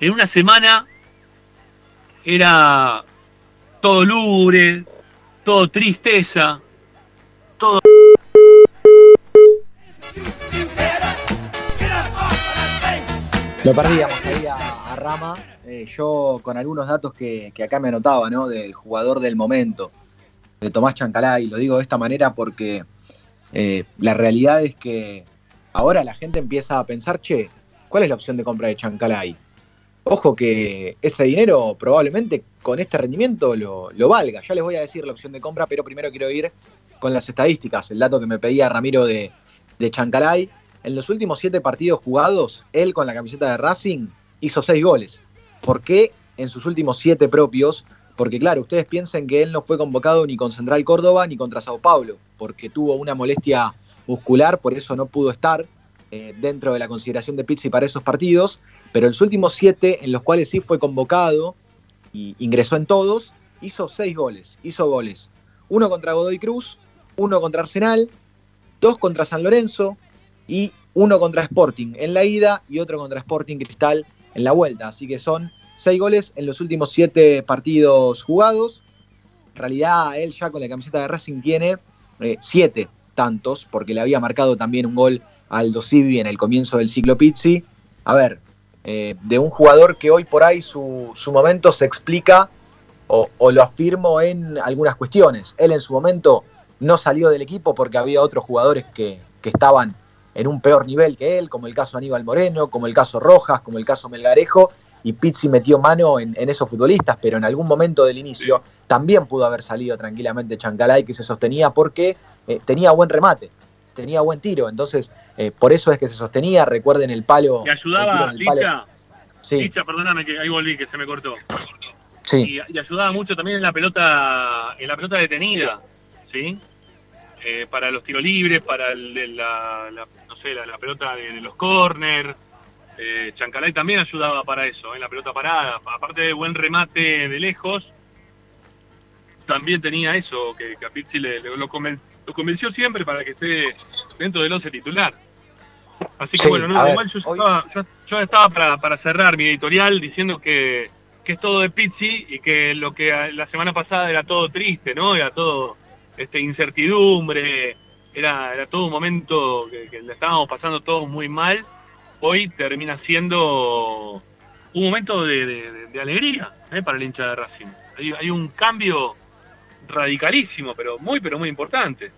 En una semana era todo lúgubre, todo tristeza, todo... Lo perdíamos ahí a, Rama, eh, yo con algunos datos que, que, acá me anotaba, ¿no? Del jugador del momento, de Tomás Chancalay, lo digo de esta manera porque eh, la realidad es que ahora la gente empieza a pensar, che, ¿cuál es la opción de compra de Chancalay? Ojo que ese dinero probablemente con este rendimiento lo, valga. Ya les voy a decir la opción de compra, pero primero quiero ir con las estadísticas. El dato que me pedía Ramiro de, de Chancalay. En los últimos siete partidos jugados, él con la camiseta de Racing hizo seis goles. ¿Por qué en sus últimos siete propios? Porque claro, ustedes piensen que él no fue convocado ni con Central Córdoba ni contra Sao Paulo, porque tuvo una molestia muscular, por eso no pudo estar eh, dentro de la consideración de Pizzi para esos partidos. Pero en los últimos siete, en los cuales sí fue convocado y ingresó en todos, hizo seis goles. Hizo goles. Uno contra Godoy Cruz, uno contra Arsenal, dos contra San Lorenzo y uno contra Sporting en la ida y otro contra Sporting Cristal en la vuelta. Así que son seis goles en los últimos siete partidos jugados. En realidad, él ya con la camiseta de Racing tiene eh, siete tantos, porque le había marcado también un gol a Aldo Civi en el comienzo del ciclo Pizzi. A ver, eh, de un jugador que hoy por ahí su, su momento se explica o, o lo afirmo en algunas cuestiones. Él en su momento no salió del equipo porque había otros jugadores que, que estaban en un peor nivel que él, como el caso Aníbal Moreno, como el caso Rojas, como el caso Melgarejo, y Pizzi metió mano en, en esos futbolistas, pero en algún momento del inicio también pudo haber salido tranquilamente Chancalay, que se sostenía porque eh, tenía buen remate, tenía buen tiro, entonces eh, por eso es que se sostenía, recuerden el palo. ¿Te el tiro ayudaba, en el palo. Licha? Sí, Licha, perdóname que ahí volví, que se me cortó. sí, Y, y ayudaba mucho también en la pelota, en la pelota detenida, ¿sí? Eh, para los tiros libres, para el de la, la- no sé, la, la pelota de, de los corners. Eh, Chancalay también ayudaba para eso, en la pelota parada. Aparte de buen remate de lejos, también tenía eso, que, que a Pizzi le, le- lo, conven- lo convenció siempre para que esté dentro del once titular. Así que Sí, bueno, no, ver, igual yo, hoy- estaba, yo, yo estaba para, para cerrar mi editorial diciendo que, que es todo de Pizzi y que lo que la semana pasada era todo triste, ¿no? Era todo este incertidumbre, era, era todo un momento que, que le estábamos pasando todos muy mal. Hoy termina siendo un momento de, de- de- de alegría ¿eh? para el hincha de Racing. Hay, hay un cambio radicalísimo, pero muy, pero muy importante.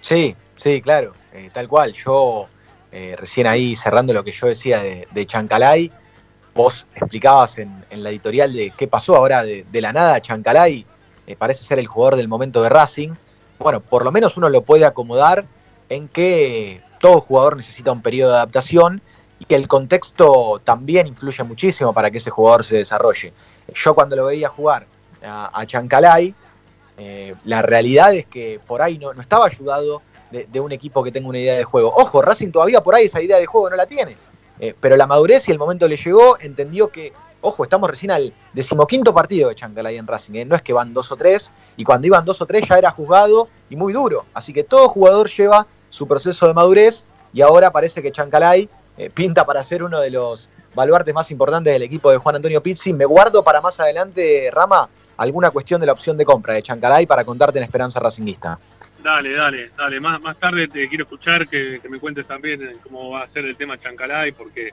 Sí, sí, claro, eh, tal cual. Yo, eh, recién ahí cerrando lo que yo decía de, de Chancalay, vos explicabas en, la editorial de qué pasó ahora de, de la nada. Chancalay eh, parece ser el jugador del momento de Racing. Bueno, por lo menos uno lo puede acomodar en que todo jugador necesita un periodo de adaptación y que el contexto también influye muchísimo para que ese jugador se desarrolle. Yo cuando lo veía jugar a, a Chancalay, eh, la realidad es que por ahí no, no estaba ayudado de, un equipo que tenga una idea de juego. Ojo, Racing todavía por ahí esa idea de juego no la tiene. Eh, pero la madurez y el momento le llegó, entendió que, ojo, estamos recién al decimoquinto partido de Chancalay en Racing. eh, No es que van dos o tres, y cuando iban dos o tres ya era juzgado y muy duro. Así que todo jugador lleva su proceso de madurez y ahora parece que Chancalay pinta para ser uno de los baluartes más importantes del equipo de Juan Antonio Pizzi. Me guardo para más adelante, Rama, alguna cuestión de la opción de compra de Chancalay para contarte en Esperanza Racinguista. Dale, dale, dale. Más, más tarde te quiero escuchar que, me cuentes también eh, cómo va a ser el tema Chancalay, porque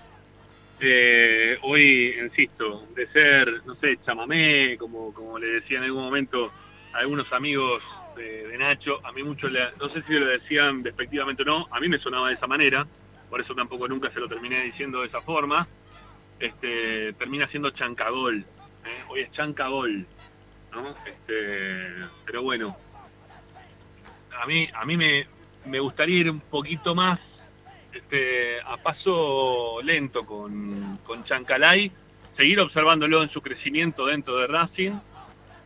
eh, hoy, insisto, de ser, no sé, chamamé, como, como le decía en algún momento a algunos amigos de, Nacho, a mí mucho, no sé si lo decían despectivamente o no, a mí me sonaba de esa manera, por eso tampoco nunca se lo terminé diciendo de esa forma, este, termina siendo Chancagol, ¿eh? hoy es Chancagol, ¿no? Este, pero bueno, a mí, a mí me, me gustaría ir un poquito más este, a paso lento con, con Chancalay, seguir observándolo en su crecimiento dentro de Racing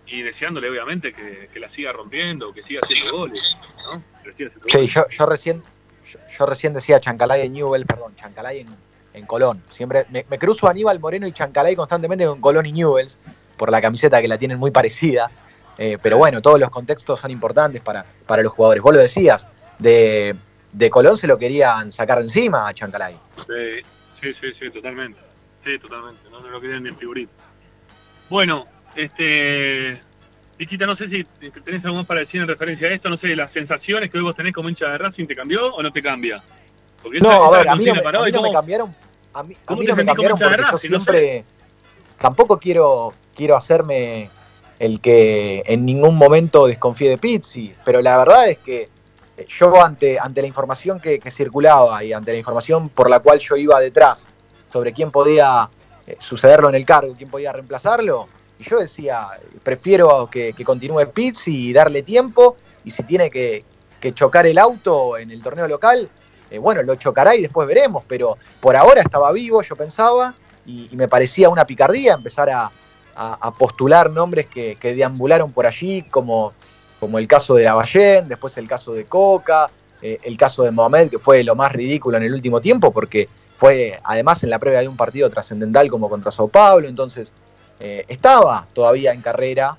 y deseándole obviamente que, que la siga rompiendo, que siga haciendo goles. ¿no? Que siga haciendo Sí, goles. yo, yo recién yo, yo recién decía Chancalay en Newell, perdón, Chancalay en, en Colón. Siempre me, me cruzo Aníbal Moreno y Chancalay constantemente con Colón y Newells por la camiseta que la tienen muy parecida. Eh, pero bueno, todos los contextos son importantes para, para los jugadores. Vos lo decías, de, de Colón se lo querían sacar encima a Chancalay. Sí, sí, sí, sí, totalmente. Sí, totalmente. No, lo querían ni en figurito. Bueno, este. No sé si tenés algo más para decir en referencia a esto. No sé, las sensaciones que hoy vos tenés como hincha de Racing, ¿te cambió o no te cambia? Porque No, a ver, a mí no, me, para a hoy, mí no me ¿cómo- cambiaron. A mí, a mí no me cambiaron porque yo siempre. Tampoco quiero, quiero hacerme el que en ningún momento desconfíe de Pizzi, pero la verdad es que eh, yo ante, ante la información que, que circulaba y ante la información por la cual yo iba detrás sobre quién podía eh, sucederlo en el cargo, quién podía reemplazarlo, y yo decía, prefiero que, que continúe Pizzi y darle tiempo, y si tiene que, que chocar el auto en el torneo local, eh, bueno, lo chocará y después veremos, pero por ahora estaba vivo, yo pensaba, y, me parecía una picardía empezar a postular nombres que, que deambularon por allí, como, como el caso de Lavallén, después el caso de Coca, eh, el caso de Mohamed, que fue lo más ridículo en el último tiempo, porque fue además en la previa de un partido trascendental como contra Sao Paulo, entonces eh, estaba todavía en carrera.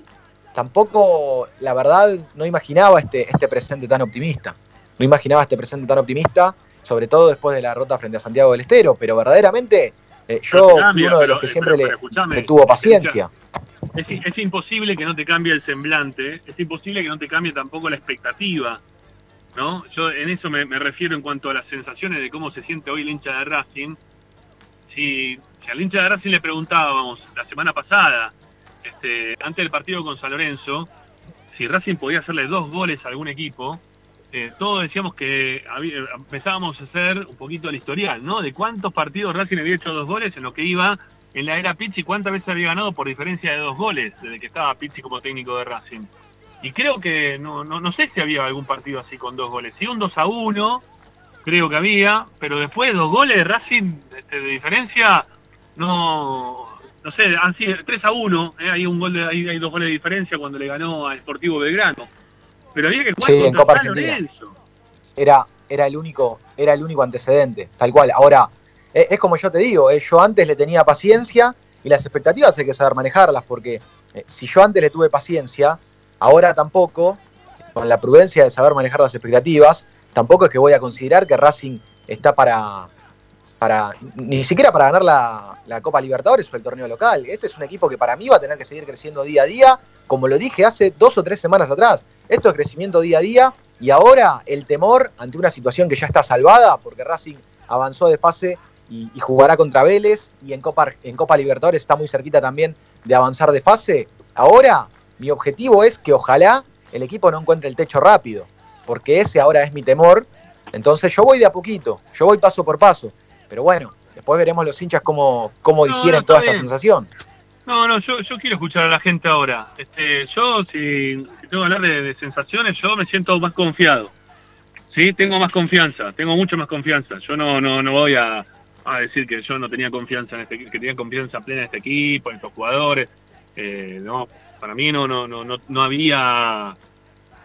Tampoco, la verdad, no imaginaba este, este presente tan optimista. No imaginaba este presente tan optimista, sobre todo después de la derrota frente a Santiago del Estero, pero verdaderamente eh, yo cambia, fui uno de los pero- que siempre pero- le, pero escuchame, le tuvo paciencia. es, es imposible que no te cambie el semblante, es imposible que no te cambie tampoco la expectativa, ¿no? Yo en eso me, me refiero en cuanto a las sensaciones de cómo se siente hoy el hincha de Racing. Si, si al hincha de Racing le preguntábamos la semana pasada, este, antes del partido con San Lorenzo, si Racing podía hacerle dos goles a algún equipo, eh, todos decíamos que había- empezábamos a hacer un poquito el historial, ¿no? De cuántos partidos Racing había hecho dos goles en lo que iba en la era Pizzi, cuántas veces había ganado por diferencia de dos goles desde que estaba Pizzi como técnico de Racing. Y creo que no, no, no sé si había algún partido así con dos goles. Sí, un 2 a 1, creo que había, pero después de dos goles de Racing este, de diferencia, no, no sé, han sido 3 a 1, eh, hay, un gol de, hay, hay dos goles de diferencia cuando le ganó al Sportivo Belgrano. Pero había que jugar Sí, en Copa Argentina. Era, era, el único, era el único antecedente, tal cual. Ahora, es, es como yo te digo, eh, yo antes le tenía paciencia y las expectativas hay que saber manejarlas, porque eh, si yo antes le tuve paciencia, ahora tampoco, con la prudencia de saber manejar las expectativas, tampoco es que voy a considerar que Racing está para, para ni siquiera para ganar la, la Copa Libertadores o el torneo local. Este es un equipo que para mí va a tener que seguir creciendo día a día, como lo dije hace dos o tres semanas atrás. Esto es crecimiento día a día y ahora el temor ante una situación que ya está salvada, porque Racing avanzó de fase y, y jugará contra Vélez y en Copa, en Copa Libertadores está muy cerquita también de avanzar de fase. Ahora mi objetivo es que ojalá el equipo no encuentre el techo rápido, porque ese ahora es mi temor. Entonces yo voy de a poquito, yo voy paso por paso. Pero bueno, después veremos los hinchas cómo, cómo No, digieren no, toda esta sensación. No, no, yo, yo quiero escuchar a la gente ahora. Este, yo, si, si tengo que hablar de, de sensaciones, yo me siento más confiado. Sí, tengo más confianza, tengo mucho más confianza. Yo no, no, no voy a, a decir que yo no tenía confianza en este, que tenía confianza plena en este equipo, en estos jugadores. Eh, no, para mí no, no, no, no, no había,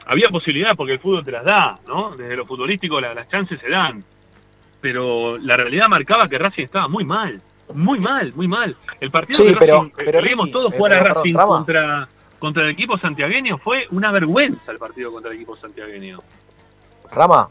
había posibilidad porque el fútbol te las da, ¿no? Desde lo futbolístico la- las chances se dan. Pero la realidad marcaba que Racing estaba muy mal, muy mal, muy mal. El partido Sí, que pero- Racing, pero, todos eh, jugar a Racing contra, contra el equipo santiagueño fue una vergüenza el partido contra el equipo santiagueño. Rama,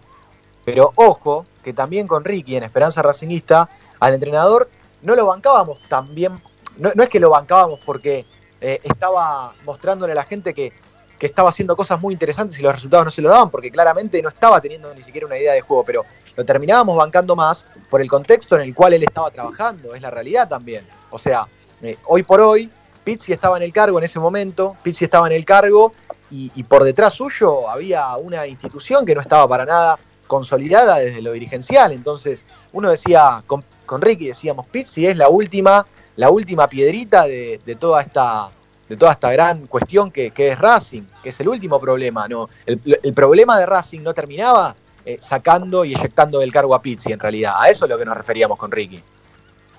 pero ojo, que también con Ricky en Esperanza Racingista, al entrenador no lo bancábamos tan bien, no, no es que lo bancábamos porque eh, estaba mostrándole a la gente que, que estaba haciendo cosas muy interesantes y los resultados no se lo daban, porque claramente no estaba teniendo ni siquiera una idea de juego, pero lo terminábamos bancando más por el contexto en el cual él estaba trabajando, es la realidad también. O sea, eh, hoy por hoy, Pizzi estaba en el cargo en ese momento, Pizzi estaba en el cargo y, por detrás suyo había una institución que no estaba para nada consolidada desde lo dirigencial. Entonces, uno decía, con, con Ricky decíamos, Pizzi es la última, la última piedrita de, de toda esta de toda esta gran cuestión que, que es Racing, que es el último problema. ¿no? El, el problema de Racing no terminaba eh, sacando y eyectando del cargo a Pizzi, en realidad. A eso es lo que nos referíamos con Ricky.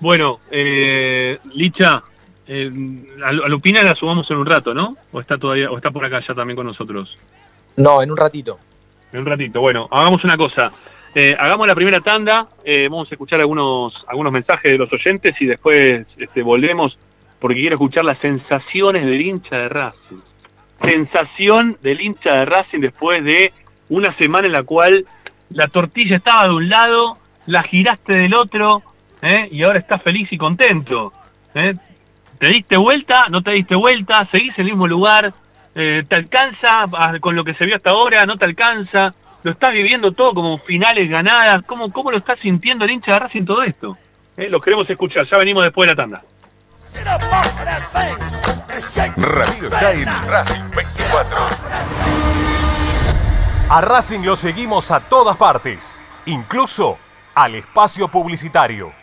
Bueno, eh, Licha, eh, a, Lu- a Lupina la subamos en un rato, ¿no? O está todavía, o está por acá ya también con nosotros. No, en un ratito. En un ratito. Bueno, hagamos una cosa. Eh, hagamos la primera tanda, eh, vamos a escuchar algunos, algunos mensajes de los oyentes y después este, volvemos porque quiero escuchar las sensaciones del hincha de Racing. Sensación del hincha de Racing después de una semana en la cual la tortilla estaba de un lado, la giraste del otro ¿eh? y ahora estás feliz y contento. ¿eh? ¿Te diste vuelta? ¿No te diste vuelta? ¿Seguís en el mismo lugar? Eh, ¿Te alcanza ah, con lo que se vio hasta ahora? ¿No te alcanza? ¿Lo estás viviendo todo como finales ganadas? ¿Cómo, cómo lo está sintiendo el hincha de Racing todo esto? Eh, Los queremos escuchar, ya venimos después de la tanda. Radio en Racing 24. A Racing lo seguimos a todas partes, incluso al espacio publicitario.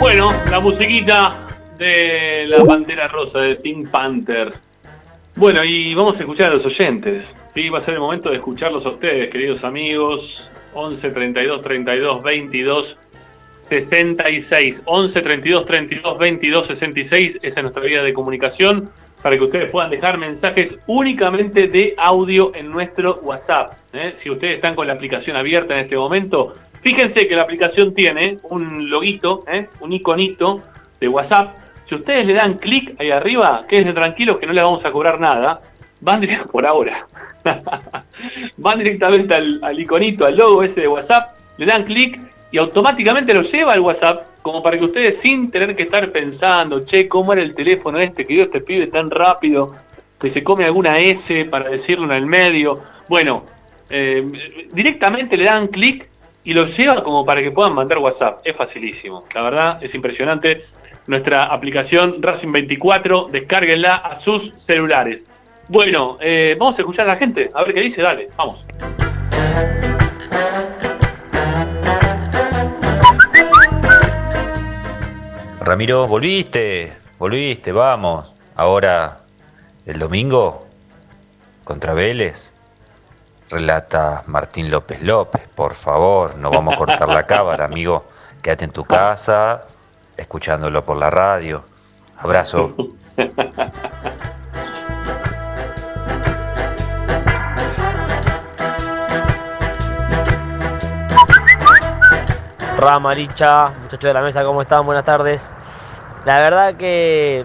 Bueno, la musiquita de la Pantera Rosa, de Pink Panther. Bueno, y vamos a escuchar a los oyentes. Sí, va a ser el momento de escucharlos a ustedes, queridos amigos. 11 32 32 22 66. 11 32 32 22 66. Esa es nuestra vía de comunicación para que ustedes puedan dejar mensajes únicamente de audio en nuestro WhatsApp. ¿eh? Si ustedes están con la aplicación abierta en este momento, fíjense que la aplicación tiene un loguito, ¿eh? un iconito de WhatsApp. Si ustedes le dan clic ahí arriba, quédense tranquilos que no les vamos a cobrar nada. Van directo por ahora. Van directamente al, al iconito, al logo ese de WhatsApp, le dan clic y automáticamente lo lleva al WhatsApp como para que ustedes sin tener que estar pensando, che, ¿cómo era el teléfono este que dio este pibe tan rápido? Que se come alguna S para decirlo en el medio. Bueno, eh, directamente le dan clic y lo lleva como para que puedan mandar WhatsApp. Es facilísimo, la verdad es impresionante. Nuestra aplicación Racing 24, descárguenla a sus celulares. Bueno, eh, vamos a escuchar a la gente, a ver qué dice, dale, vamos. Ramiro, volviste, volviste, vamos. Ahora, el domingo, contra Vélez, relata Martín López López. Por favor, no vamos a cortar la cámara, amigo. Quédate en tu casa, escuchándolo por la radio. Abrazo. Rama, Licha, muchachos de la mesa, ¿cómo están? Buenas tardes. La verdad que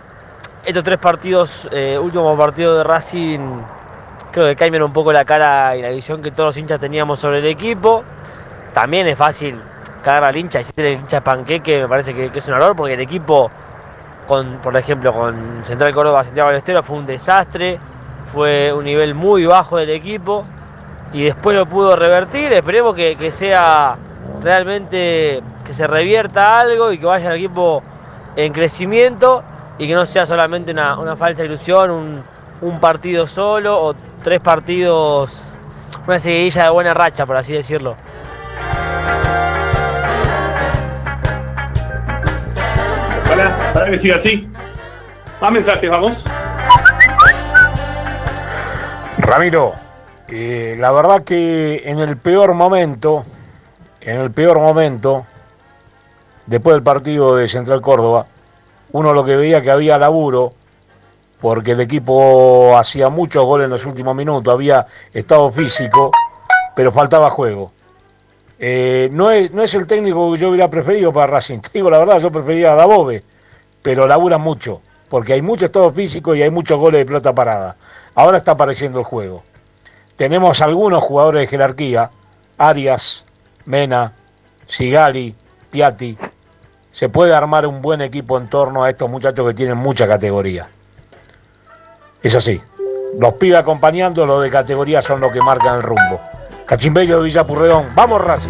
estos tres partidos, eh, últimos partidos de Racing, creo que cambian un poco la cara y la visión que todos los hinchas teníamos sobre el equipo. También es fácil cagar al hincha, decirle el hincha panqueque, me parece que, es un error, porque el equipo, por ejemplo, con Central Córdoba, Santiago del Estero, fue un desastre, fue un nivel muy bajo del equipo y después lo pudo revertir. Esperemos que, sea realmente que se revierta algo y que vaya el equipo en crecimiento y que no sea solamente una, una falsa ilusión, un, un partido solo o tres partidos, una seguidilla de buena racha, por así decirlo. Hola, para que siga así. Más mensajes, vamos. Ramiro, eh, la verdad que en el peor momento, en el peor momento, después del partido de Central Córdoba, uno lo que veía que había laburo, porque el equipo hacía muchos goles en los últimos minutos, había estado físico, pero faltaba juego. Eh, no, es, no es el técnico que yo hubiera preferido para Racing, te digo la verdad, yo prefería a Dabove, pero labura mucho, porque hay mucho estado físico y hay muchos goles de pelota parada. Ahora está apareciendo el juego. Tenemos algunos jugadores de jerarquía, Arias, Mena, Sigali, Piatti. Se puede armar un buen equipo en torno a estos muchachos que tienen mucha categoría. Es así. Los pibes acompañando, los de categoría son los que marcan el rumbo. Cachimbello de Villapurreón. Vamos, Racing.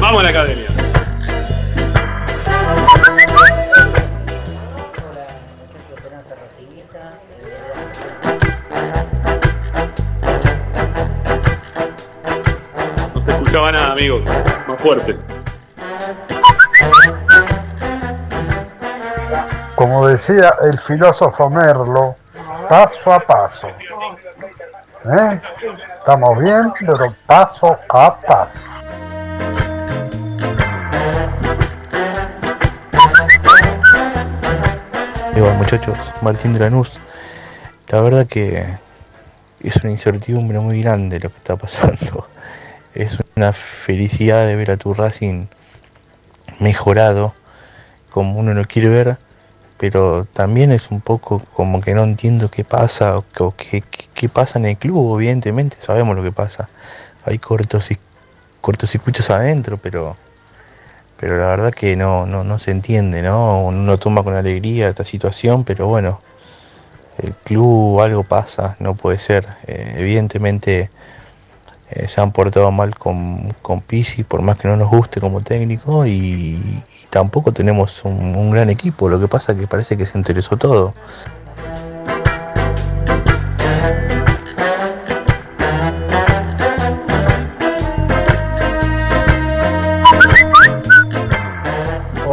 Vamos a la academia. No se escuchaba nada, amigos. Más fuerte. Como decía el filósofo Merlo, paso a paso. ¿Eh? Estamos bien, pero paso a paso. Igual muchachos, Martín de Lanús, la verdad que es una incertidumbre muy grande lo que está pasando. Es una felicidad de ver a tu Racing mejorado como uno lo quiere ver, pero también es un poco como que no entiendo qué pasa o qué, qué- pasa en el club, evidentemente sabemos lo que pasa. Hay cortos y cortocircuitos adentro, pero pero la verdad que no, no, no se entiende, ¿no? Uno toma con alegría esta situación, pero bueno, el club algo pasa, no puede ser. Eh, evidentemente eh, se han portado mal con, con Pizzi, por más que no nos guste como técnico, y tampoco tenemos un, gran equipo. Lo que pasa es que parece que se interesó todo.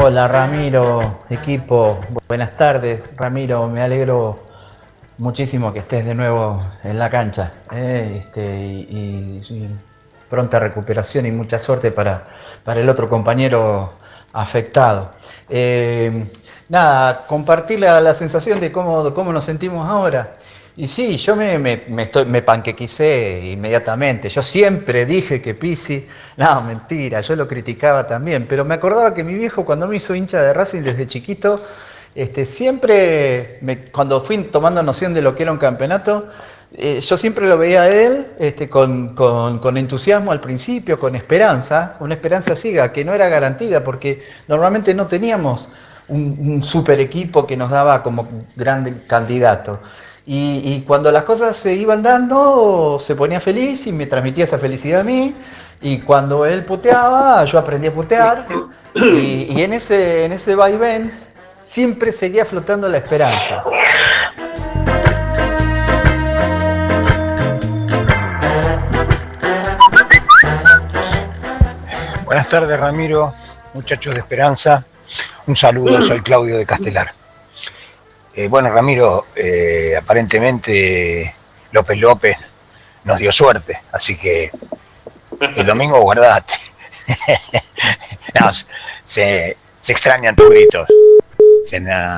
Hola Ramiro, equipo, buenas tardes. Ramiro, me alegro muchísimo que estés de nuevo en la cancha. ¿eh? Este, y, y- y pronta recuperación y mucha suerte para, para el otro compañero afectado. Eh, nada, compartir la, la sensación de cómo, cómo nos sentimos ahora. Y sí, yo me, me, estoy, me inmediatamente. Yo siempre dije que Pisi, no, mentira, yo lo criticaba también, pero me acordaba que mi viejo cuando me hizo hincha de Racing desde chiquito, este, siempre, me- cuando fui tomando noción de lo que era un campeonato, eh, yo siempre lo veía a él este, con, con- entusiasmo al principio, con esperanza, una esperanza ciega, que no era garantida, porque normalmente no teníamos un, super equipo que nos daba como gran candidato. Y, cuando las cosas se iban dando, se ponía feliz y me transmitía esa felicidad a mí. Y cuando él puteaba, yo aprendí a putear. Y, y en ese, en ese vaivén siempre seguía flotando la esperanza. Buenas tardes, Ramiro, muchachos de Esperanza. Un saludo, soy Claudio de Castelar. Eh, bueno, Ramiro, eh, aparentemente López López nos dio suerte, así que el domingo guardate. No, se, se extrañan tus gritos,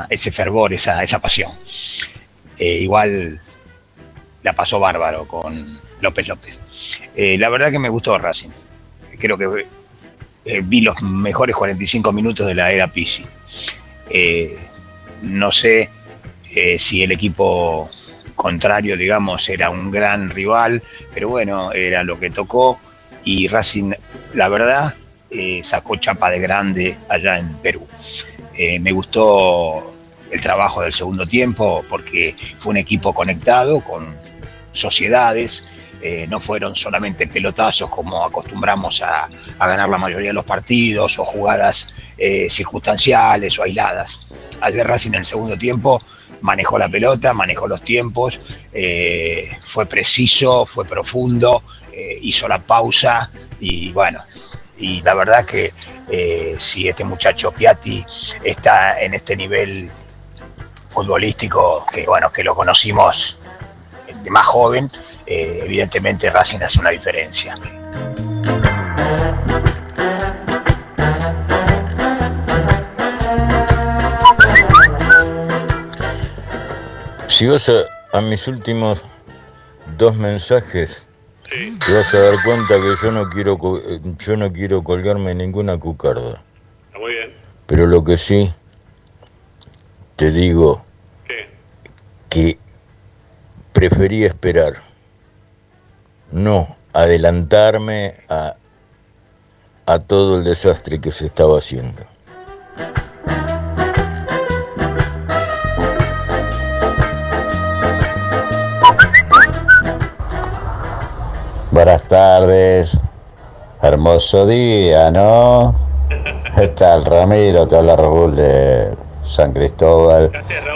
ese fervor, esa, esa pasión. Eh, igual la pasó bárbaro con López López. La verdad que me gustó Racing. Creo que eh, vi los mejores 45 minutos de la era Pisi. Eh, no sé eh, si el equipo contrario, digamos, era un gran rival, pero bueno, era lo que tocó y Racing, la verdad, sacó chapa de grande allá en Perú. Me gustó el trabajo del segundo tiempo porque fue un equipo conectado con sociedades, eh, no fueron solamente pelotazos como acostumbramos a, a ganar la mayoría de los partidos o jugadas eh, circunstanciales o aisladas. Ayer Racing en el segundo tiempo manejó la pelota, manejó los tiempos, eh, fue preciso, fue profundo, hizo la pausa y bueno, y la verdad que si este muchacho Piatti está en este nivel futbolístico, que bueno, que lo conocimos de más joven, eh, evidentemente Racing hace una diferencia. Si vas a, a mis últimos dos mensajes, te vas a dar cuenta que yo no quiero eh, yo no quiero colgarme ninguna cucarda. Está muy bien. Pero lo que sí te digo que preferí esperar, no adelantarme a, a todo el desastre que se estaba haciendo. Buenas tardes. Hermoso día, ¿no? ¿Qué tal, Ramiro? Te habla Raúl de San Cristóbal.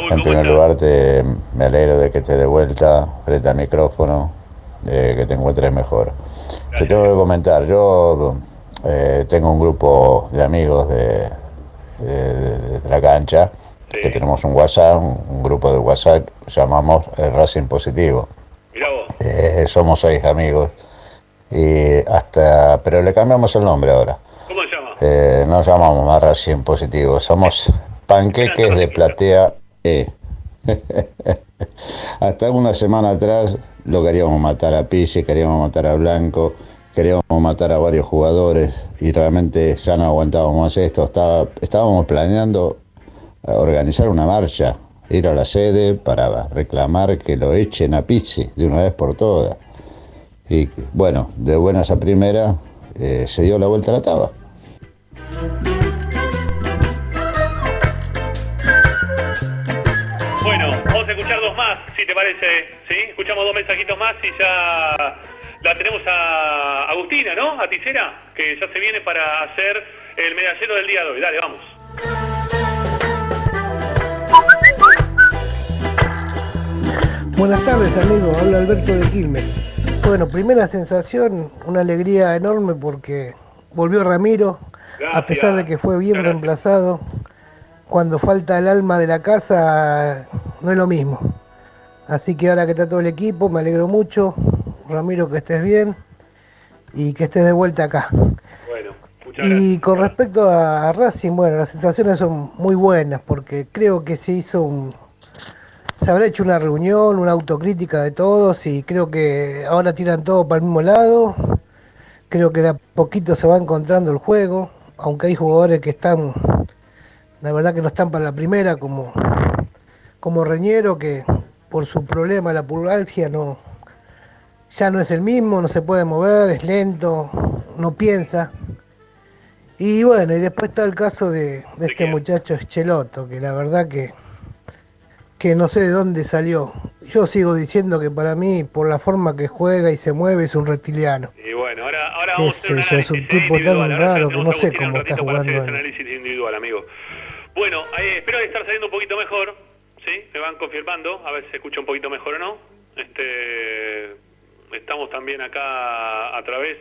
En primer lugar, te, me alegro de que estés de vuelta frente al micrófono, de que te encuentres mejor. Te tengo que comentar, yo eh, tengo un grupo de amigos de, de- de la cancha, que tenemos un WhatsApp, un, un grupo de WhatsApp, llamamos el Racing Positivo. Eh, somos seis amigos. Y hasta, pero le cambiamos el nombre ahora. ¿Cómo se llama? Eh, no llamamos más Racing Positivo, somos panqueques de platea E. hasta una semana atrás lo queríamos matar a Pizzi, queríamos matar a Blanco, queríamos matar a varios jugadores y realmente ya no aguantábamos más esto. Estábamos planeando eh, organizar una marcha, ir a la sede para reclamar que lo echen a Pizzi de una vez por todas. Y bueno, de buenas a primera eh, se dio la vuelta a la taba. Si te parece. ¿Sí? Escuchamos dos mensajitos más y ya la tenemos a Agustina, ¿no? A Ticera, que ya se viene para hacer el medallero del día de hoy. Dale, vamos. Buenas tardes amigos, habla Alberto de Quilmes. Bueno, primera sensación, una alegría enorme porque volvió Ramiro, a pesar de que fue bien reemplazado. Cuando falta el alma de la casa, no es lo mismo. Así que ahora que está todo el equipo, me alegro mucho. Ramiro, que estés bien y que estés de vuelta acá. Bueno, Y con respecto a Racing, bueno, las sensaciones son muy buenas porque creo que se hizo un... Se habrá hecho una reunión, una autocrítica de todos y creo que ahora tiran todo para el mismo lado. Creo que de a poquito se va encontrando el juego, aunque hay jugadores que están, la verdad que no están para la primera, como, como Reñero, que por su problema, la pulgalgia, no, ya no es el mismo, no se puede mover, es lento, no piensa. Y bueno, y después está el caso de, de este muchacho Echeloto, que la verdad que, que no sé de dónde salió. Yo sigo diciendo que para mí, por la forma que juega y se mueve, es un reptiliano. Y bueno, ahora, ahora vamos a hacer es un tipo tan raro que no sé cómo está jugando análisis individual, amigo. Bueno, eh, espero estar saliendo un poquito mejor, ¿sí? Me van confirmando, a ver si se escucha un poquito mejor o no. Este, estamos también acá a través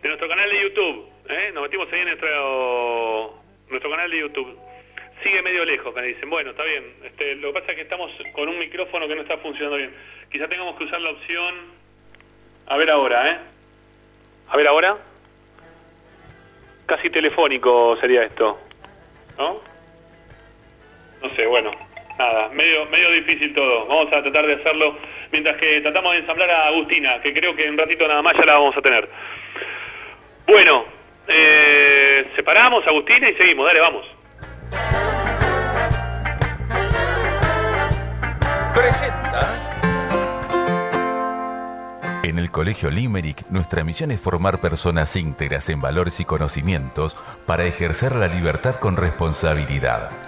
de nuestro canal de YouTube, ¿eh? Nos metimos ahí en nuestro, nuestro canal de YouTube. Sigue medio lejos, me dicen. Bueno, está bien. Este, lo que pasa es que estamos con un micrófono que no está funcionando bien. Quizá tengamos que usar la opción... A ver ahora, ¿eh? A ver ahora. Casi telefónico sería esto, ¿no? No sé, bueno, nada, medio, medio difícil todo. Vamos a tratar de hacerlo mientras que tratamos de ensamblar a Agustina, que creo que en un ratito nada más ya la vamos a tener. Bueno, eh, separamos a Agustina y seguimos, dale, vamos. Presenta. En el Colegio Limerick, nuestra misión es formar personas íntegras en valores y conocimientos para ejercer la libertad con responsabilidad.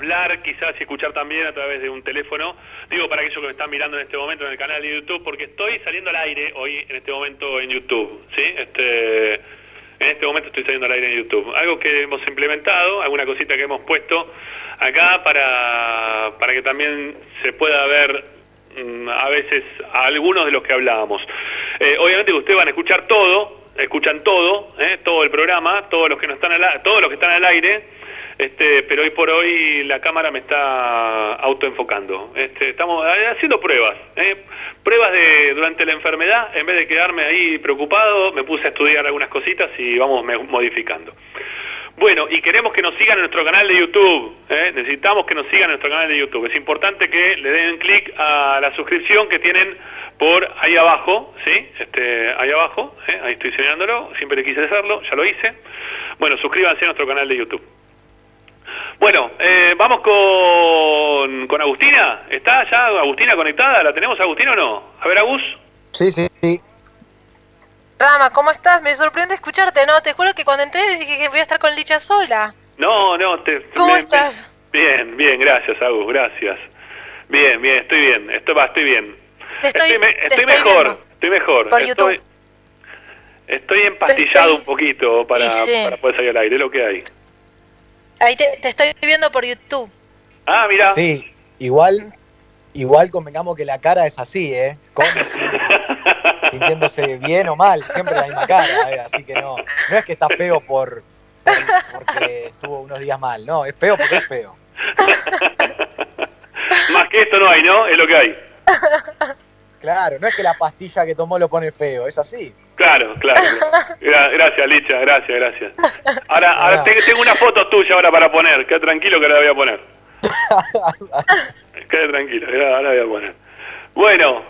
Hablar, quizás y escuchar también a través de un teléfono. Digo para aquellos que me están mirando en este momento en el canal de YouTube, porque estoy saliendo al aire hoy en este momento en YouTube, sí, este, en este momento estoy saliendo al aire en YouTube. Algo que hemos implementado, alguna cosita que hemos puesto acá para para que también se pueda ver mm, a veces a algunos de los que hablábamos. Eh, obviamente ustedes van a escuchar todo, escuchan todo, eh, todo el programa, todos los que no están al, todos los que están al aire, este, pero hoy por hoy la cámara me está autoenfocando. Este, estamos eh, haciendo pruebas, eh, pruebas de durante la enfermedad, en vez de quedarme ahí preocupado, me puse a estudiar algunas cositas y vamos modificando. Bueno, y queremos que nos sigan en nuestro canal de YouTube. ¿eh? Necesitamos que nos sigan en nuestro canal de YouTube. Es importante que le den clic a la suscripción que tienen por ahí abajo, ¿sí? Este, ahí abajo, ahí estoy señalándolo. Siempre quise hacerlo, ya lo hice. Bueno, suscríbanse a nuestro canal de YouTube. Bueno, eh, vamos con, con Agustina. ¿Está ya Agustina conectada? ¿La tenemos Agustina o no? A ver, Agus. Sí, sí, sí. Rama, ¿cómo estás? Me sorprende escucharte, ¿no? Te juro que cuando entré dije que voy a estar con Licha sola. No, no, te... ¿Cómo me- estás? Bien, bien, gracias, Agus, gracias. Bien, bien, estoy bien, estoy, va, estoy bien. Te estoy, me- te estoy estoy mejor, estoy mejor. Por estoy, YouTube. estoy empastillado un poquito para, Y sí. para poder salir al aire, es lo que hay. Ahí te, te estoy viendo por YouTube. Ah, mira. Sí, igual, igual convengamos que la cara es así, ¿eh? Con, sintiéndose bien o mal, siempre la misma cara, ¿eh? Así que no, no es que está feo por, por- porque estuvo unos días mal, no, es feo porque es feo. Más que esto no hay, ¿no? Es lo que hay. Claro, no es que la pastilla que tomó lo pone feo, es así. Claro, claro. Gra- gracias, Licha, gracias, gracias. Ahora, ahora tengo una foto tuya ahora para poner. Queda tranquilo que la voy a poner. Quede tranquilo, ahora la voy a poner. Bueno,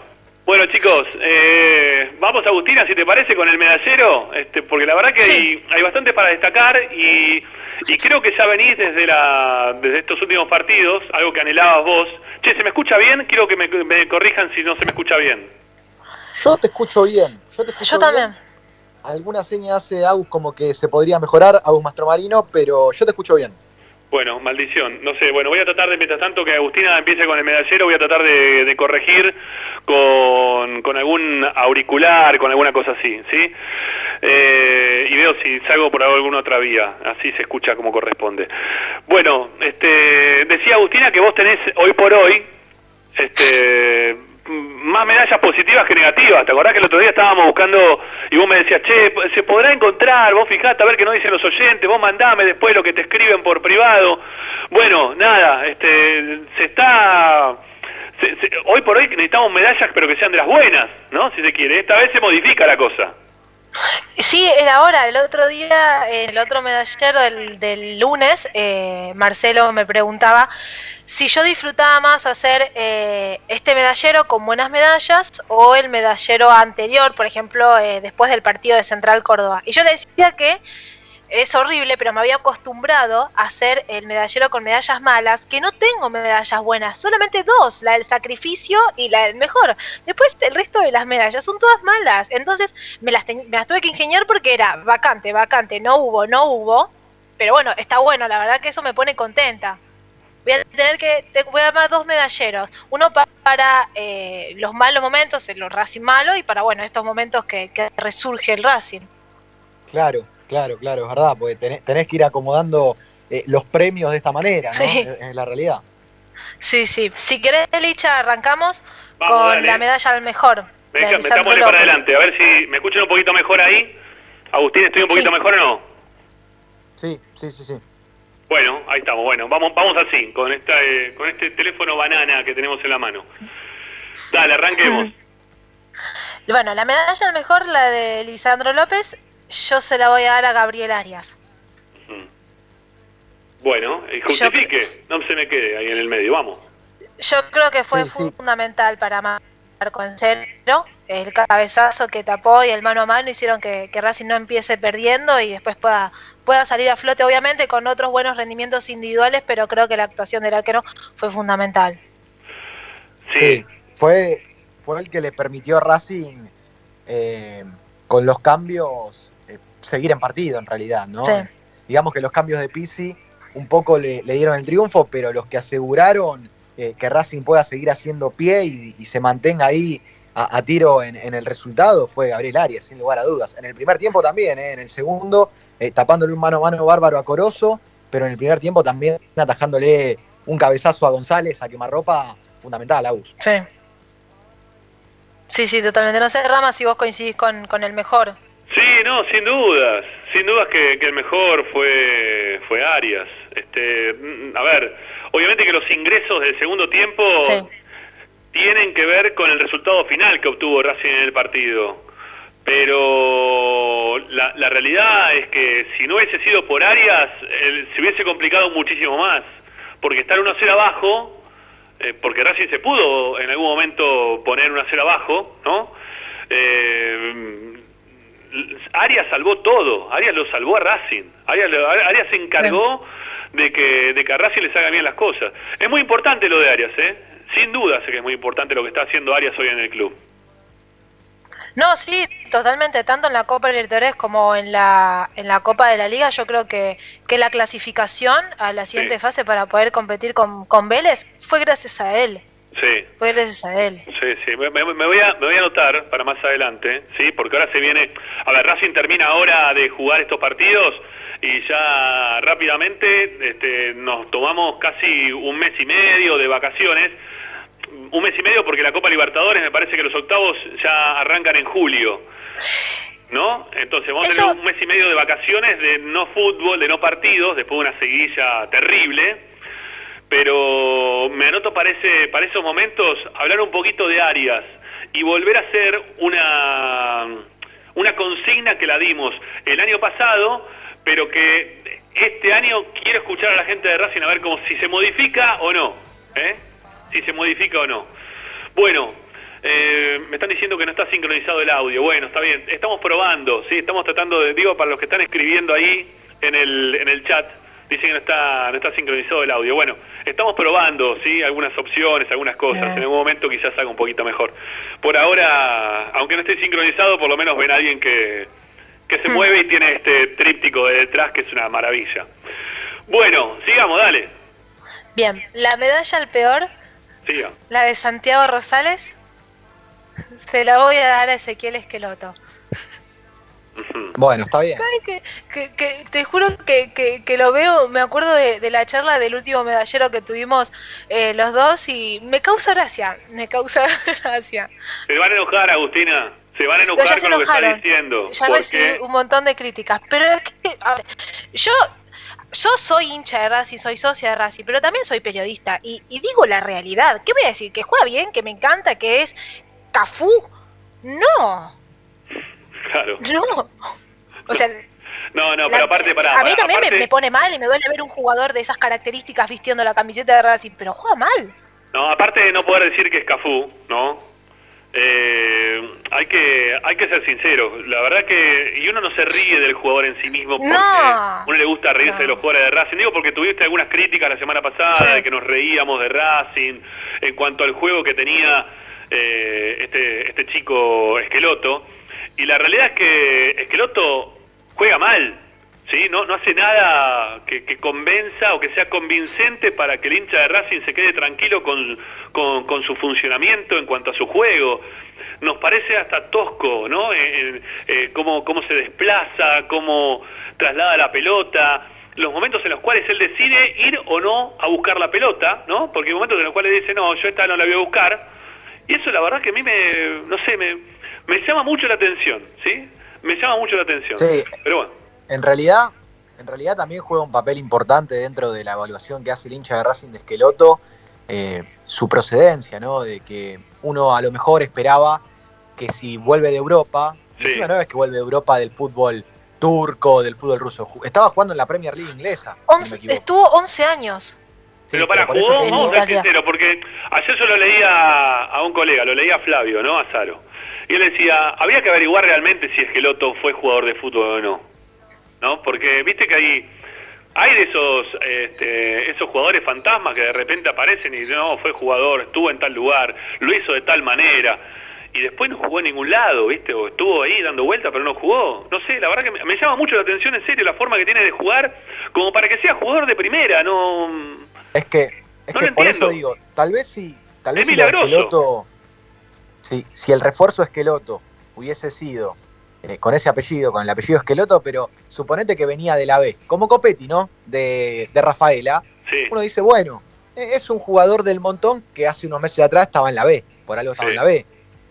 bueno chicos, eh, vamos Agustina, si te parece, con el medallero, este, porque la verdad que hay, hay bastante para destacar y, y creo que ya venís desde, la, desde estos últimos partidos, algo que anhelabas vos. Che, ¿se me escucha bien? Quiero que me, me corrijan si no se me escucha bien. Yo te escucho bien, yo te escucho Yo también. bien. Alguna seña hace Agus como que se podría mejorar, Agus Mastromarino, pero yo te escucho bien. Bueno, maldición. No sé, bueno, voy a tratar de, mientras tanto que Agustina empiece con el medallero, voy a tratar de, de corregir con, con algún auricular, con alguna cosa así, ¿sí? Eh, y veo si salgo por alguna otra vía, así se escucha como corresponde. Bueno, este, decía Agustina que vos tenés hoy por hoy, este, más medallas positivas que negativas. ¿Te acordás que el otro día estábamos buscando y vos me decías, che, se podrá encontrar? Vos fijate a ver qué nos dicen los oyentes, vos mandame después lo que te escriben por privado. Bueno, nada, este, se está... se- se- hoy por hoy necesitamos medallas, pero que sean de las buenas, ¿no? Si se quiere. Esta vez se modifica la cosa. Sí, era ahora. El otro día, el otro medallero del, del lunes, eh, Marcelo me preguntaba si yo disfrutaba más hacer eh, este medallero con buenas medallas o el medallero anterior, por ejemplo, eh, después del partido de Central Córdoba. Y yo le decía que es horrible, pero me había acostumbrado a hacer el medallero con medallas malas, que no tengo medallas buenas, solamente dos, la del sacrificio y la del mejor. Después el resto de las medallas son todas malas. Entonces me las, me las tuve que ingeniar porque era vacante, vacante, no hubo, no hubo. Pero bueno, está bueno, la verdad que eso me pone contenta. Voy a tener que, te, voy a armar dos medalleros. Uno pa- para eh, los malos momentos, los Racing malos, y para, bueno, estos momentos que resurge el Racing. Claro, claro, claro, es verdad, porque tenés, tenés que ir acomodando eh, los premios de esta manera, ¿no? Sí. Es, es la realidad. Sí, sí. Si querés, Licha, arrancamos Vamos, con dale. la medalla al mejor. de Venga, Lisandro metámosle para adelante, a ver si me escuchan un poquito mejor ahí. Agustín, ¿estoy un poquito mejor o no? Sí, sí, sí, sí. Bueno, ahí estamos. Bueno, vamos, vamos así, con esta, eh, con este teléfono banana que tenemos en la mano. Dale, arranquemos. Bueno, la medalla al mejor, la de Lisandro López, yo se la voy a dar a Gabriel Arias. Bueno, y justifique, no se me quede ahí en el medio, vamos. Yo creo que fue fundamental para Marco en cero. El cabezazo que tapó y el mano a mano hicieron que, que Racing no empiece perdiendo y después pueda, pueda salir a flote, obviamente con otros buenos rendimientos individuales, pero creo que la actuación del arquero fue fundamental. Sí, fue, fue el que le permitió a Racing eh, con los cambios eh, seguir en partido en realidad, ¿no? Sí. Digamos que los cambios de Pisi un poco le, le dieron el triunfo, pero los que aseguraron eh, que Racing pueda seguir haciendo pie y, y se mantenga ahí a, a tiro en, en el resultado fue Gabriel Arias, sin lugar a dudas. En el primer tiempo también, ¿eh? en el segundo, eh, tapándole un mano a mano bárbaro a Corozo, pero en el primer tiempo también atajándole un cabezazo a González, a quemarropa, fundamental, a Bus. Sí. Sí, sí, totalmente. No sé, Rama, si vos coincidís con, con el mejor. No, sin dudas, sin dudas que, que el mejor fue fue Arias. Este, mm, a ver, obviamente que los ingresos del segundo tiempo tienen que ver con el resultado final que obtuvo Racing en el partido. Pero la, la realidad es que si no hubiese sido por Arias, se hubiese complicado muchísimo más. Porque estar 1-0 abajo, eh, porque Racing se pudo en algún momento poner 1-0 abajo, ¿no? Eh, Arias salvó todo, Arias lo salvó a Racing, Arias, se encargó de que, de que a Racing les haga bien las cosas. Es muy importante lo de Arias, ¿eh? Sin duda sé que es muy importante lo que está haciendo Arias hoy en el club. No, sí, totalmente, tanto en la Copa Libertadores como en la, en la Copa de la Liga, yo creo que, que la clasificación a la siguiente fase para poder competir con, con Vélez fue gracias a él, Sí, fue gracias a él. sí, sí. Me, me- me voy a, me voy a anotar para más adelante, ¿sí? Porque ahora se viene... A ver, Racing termina ahora de jugar estos partidos y ya rápidamente este, nos tomamos casi un mes y medio de vacaciones. Un mes y medio porque la Copa Libertadores me parece que los octavos ya arrancan en julio. ¿No? Entonces vamos a tener un mes y medio de vacaciones de no fútbol, de no partidos, después de una seguilla terrible. Pero me anoto para, para esos momentos hablar un poquito de Arias y volver a hacer una, una consigna que la dimos el año pasado, pero que este año quiero escuchar a la gente de Racing a ver cómo, si se modifica o no. ¿eh? Si se modifica o no. Bueno, eh, me están diciendo que no está sincronizado el audio. Bueno, está bien. Estamos probando, ¿sí? Estamos tratando de, digo, para los que están escribiendo ahí en el, en el chat, dicen que no está, no está sincronizado el audio. Bueno, estamos probando, ¿sí? Algunas opciones, algunas cosas. En algún momento quizás haga un poquito mejor. Por ahora, aunque no esté sincronizado, por lo menos ven a alguien que, que se mueve y tiene este tríptico de detrás que es una maravilla. Bueno, sigamos, dale. Bien, la medalla al peor, Siga. la de Santiago Rosales, se la voy a dar a Ezequiel Esqueloto. Bueno, está bien. Ay, que, que- que te juro que, que- que lo veo, me acuerdo de, de la charla del último medallero que tuvimos eh, los dos y me causa gracia, me causa gracia. Se van a enojar, Agustina. Se van a No, enojar ya se con lo que está diciendo. Ya recibí un montón de críticas, pero es que, a ver, yo, yo soy hincha de Racing, soy socia de Racing, pero también soy periodista y, y digo la realidad. ¿Qué voy a decir? ¿Que juega bien? ¿Que me encanta? ¿Que es Cafú? No, Claro. no. O sea, No, no, La- pero aparte, para. a mí también me, me pone mal y me duele ver un jugador de esas características vistiendo la camiseta de Racing, pero juega mal. No, aparte de no poder decir que es Cafú, ¿no? Eh, hay que hay que ser sincero. La verdad que y uno no se ríe del jugador en sí mismo porque No. uno le gusta reírse de los jugadores de Racing. Digo porque tuviste algunas críticas la semana pasada de que nos reíamos de Racing en cuanto al juego que tenía eh, este este chico Esqueloto. Y la realidad es que Esqueloto juega mal. ¿sí? No, no hace nada que, que convenza o que sea convincente para que el hincha de Racing se quede tranquilo con, con, su funcionamiento en cuanto a su juego. Nos parece hasta tosco, ¿no? En- eh, cómo, cómo se desplaza, cómo traslada la pelota, los momentos en los cuales él decide ir o no a buscar la pelota, ¿no? Porque hay momentos en los cuales dice, no, yo esta no la voy a buscar. Y eso la verdad que a mí me, no sé, me, me llama mucho la atención, ¿sí? Me llama mucho la atención. Sí. Pero bueno. En realidad, en realidad también juega un papel importante dentro de la evaluación que hace el hincha de Racing de Esqueloto, eh, su procedencia, ¿no? De que uno a lo mejor esperaba que si vuelve de Europa, y encima no es que vuelve de Europa del fútbol turco, del fútbol ruso. Estaba jugando en la Premier League inglesa. Once- estuvo 11 años. Pero para por eso jugó, vamos a ser porque ayer yo lo leía a un colega, lo leía a Flavio, ¿no? A. Y él decía, había que averiguar realmente si Esqueloto fue jugador de fútbol o no. ¿No? Porque viste que hay, hay de esos, este, esos jugadores fantasmas que de repente aparecen y dicen, no, fue jugador, estuvo en tal lugar, lo hizo de tal manera. Y después no jugó en ningún lado, ¿viste? O estuvo ahí dando vueltas, pero no jugó. No sé, la verdad que me, me llama mucho la atención, en serio, la forma que tiene de jugar, como para que sea jugador de primera, no... Es que, es No que por entiendo. eso digo, tal vez si, tal vez Es si milagroso. Esqueloto, si, si el refuerzo Esqueloto hubiese sido eh, con ese apellido, con el apellido Esqueloto, pero suponete que venía de la B, como Copetti, ¿no? De, de Rafaela, uno dice, bueno, eh, es un jugador del montón que hace unos meses atrás estaba en la B, por algo estaba en la B,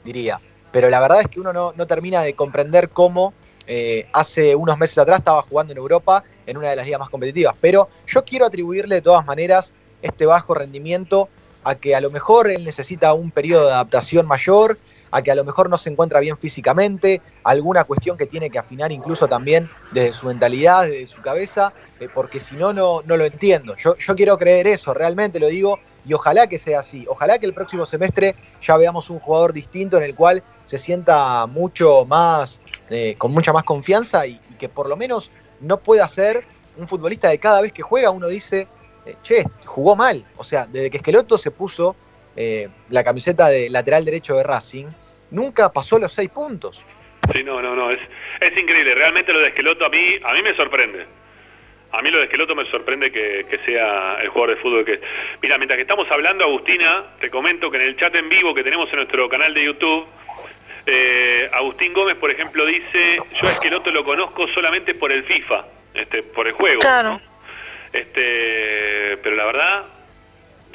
diría. Pero la verdad es que uno no, no termina de comprender cómo eh, hace unos meses atrás estaba jugando en Europa en una de las ligas más competitivas. Pero yo quiero atribuirle de todas maneras este bajo rendimiento a que a lo mejor él necesita un periodo de adaptación mayor, a que a lo mejor no se encuentra bien físicamente, alguna cuestión que tiene que afinar incluso también desde su mentalidad, desde su cabeza, eh, porque si no, no, lo entiendo. Yo, yo quiero creer eso, realmente lo digo, y ojalá que sea así. Ojalá que el próximo semestre ya veamos un jugador distinto en el cual se sienta mucho más, eh, con mucha más confianza y que por lo menos no pueda ser un futbolista de cada vez que juega uno dice, eh, che, jugó mal. O sea, desde que Esqueloto se puso eh, la camiseta de lateral derecho de Racing, nunca pasó los seis puntos. Sí, no, no, no, es, es increíble. Realmente lo de Esqueloto a mí, a mí me sorprende. A mí lo de Esqueloto me sorprende que, que sea el jugador de fútbol que es. Mira, mientras que estamos hablando, Agustina, te comento que en el chat en vivo que tenemos en nuestro canal de YouTube, eh, Agustín Gómez, por ejemplo, dice, yo a Esqueloto lo conozco solamente por el FIFA, este, por el juego. ¿no? Este, pero la verdad,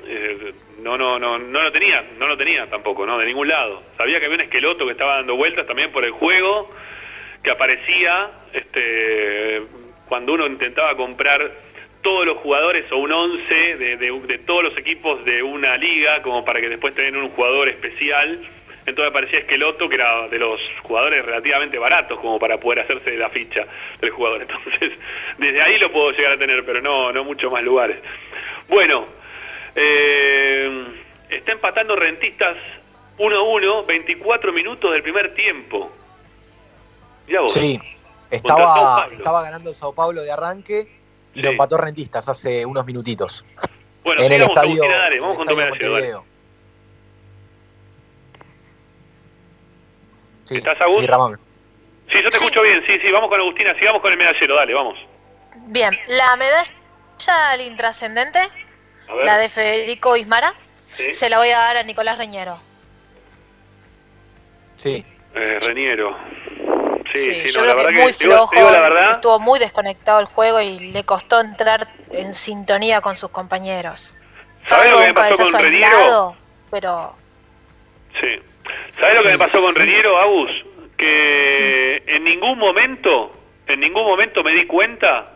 eh, no, no, no, no lo tenía, no lo tenía tampoco, no, de ningún lado. Sabía que había un esqueloto que estaba dando vueltas también por el juego, que aparecía, este, cuando uno intentaba comprar todos los jugadores o un once de, de- de todos los equipos de una liga, como para que después tengan un jugador especial. Entonces aparecía Esqueloto, que era de los jugadores relativamente baratos, como para poder hacerse de la ficha del jugador. Entonces, desde ahí lo puedo llegar a tener, pero no, no muchos más lugares. Bueno, eh, está empatando Rentistas 1-1, 24 minutos del primer tiempo. Mirá vos. Sí, estaba, estaba ganando el Sao Paulo de arranque y lo empató Rentistas hace unos minutitos. Bueno, en el estadio, vamos el con estadio dale. Sí, ¿Estás, Agus? sí, Ramón. Sí, yo te escucho bien, sí, sí, vamos con Agustina, sigamos con el medallero, dale, vamos. Bien, la medalla al intrascendente, la de Federico Ismara, Sí. se la voy a dar a Nicolás Reñero. Sí. Eh, Reniero. Sí, Sí, sí, yo no, la creo verdad que que, muy digo- flojo, te digo la verdad, estuvo muy desconectado el juego y le costó entrar en sintonía con sus compañeros. ¿sabes lo que me pasó con aislado, pero Sí. ¿Sabes lo que me pasó con Reniero, Agus? Que en ningún momento, en ningún momento me di cuenta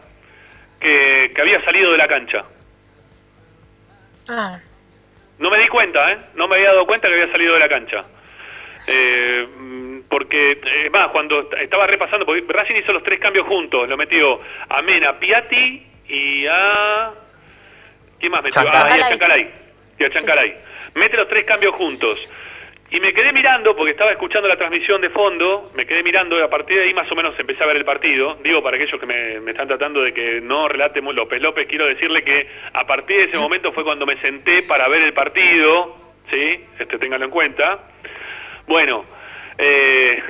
que, que había salido de la cancha. ah, No me di cuenta, ¿eh? No me había dado cuenta que había salido de la cancha. Eh, mm, porque, eh, más, cuando est- estaba repasando, porque Racing hizo los tres cambios juntos, lo metió a Mena, a Piatti y a... ¿Quién más metió? Chancalay. Ah, y a Chancalay. Y a Chancalay. Mete los tres cambios juntos. Y me quedé mirando, porque estaba escuchando la transmisión de fondo, me quedé mirando y a partir de ahí más o menos empecé a ver el partido. Digo, para aquellos que me, me están tratando de que no relate muy López López, quiero decirle que a partir de ese momento fue cuando me senté para ver el partido, ¿sí? Este, ténganlo en cuenta. Bueno, eh,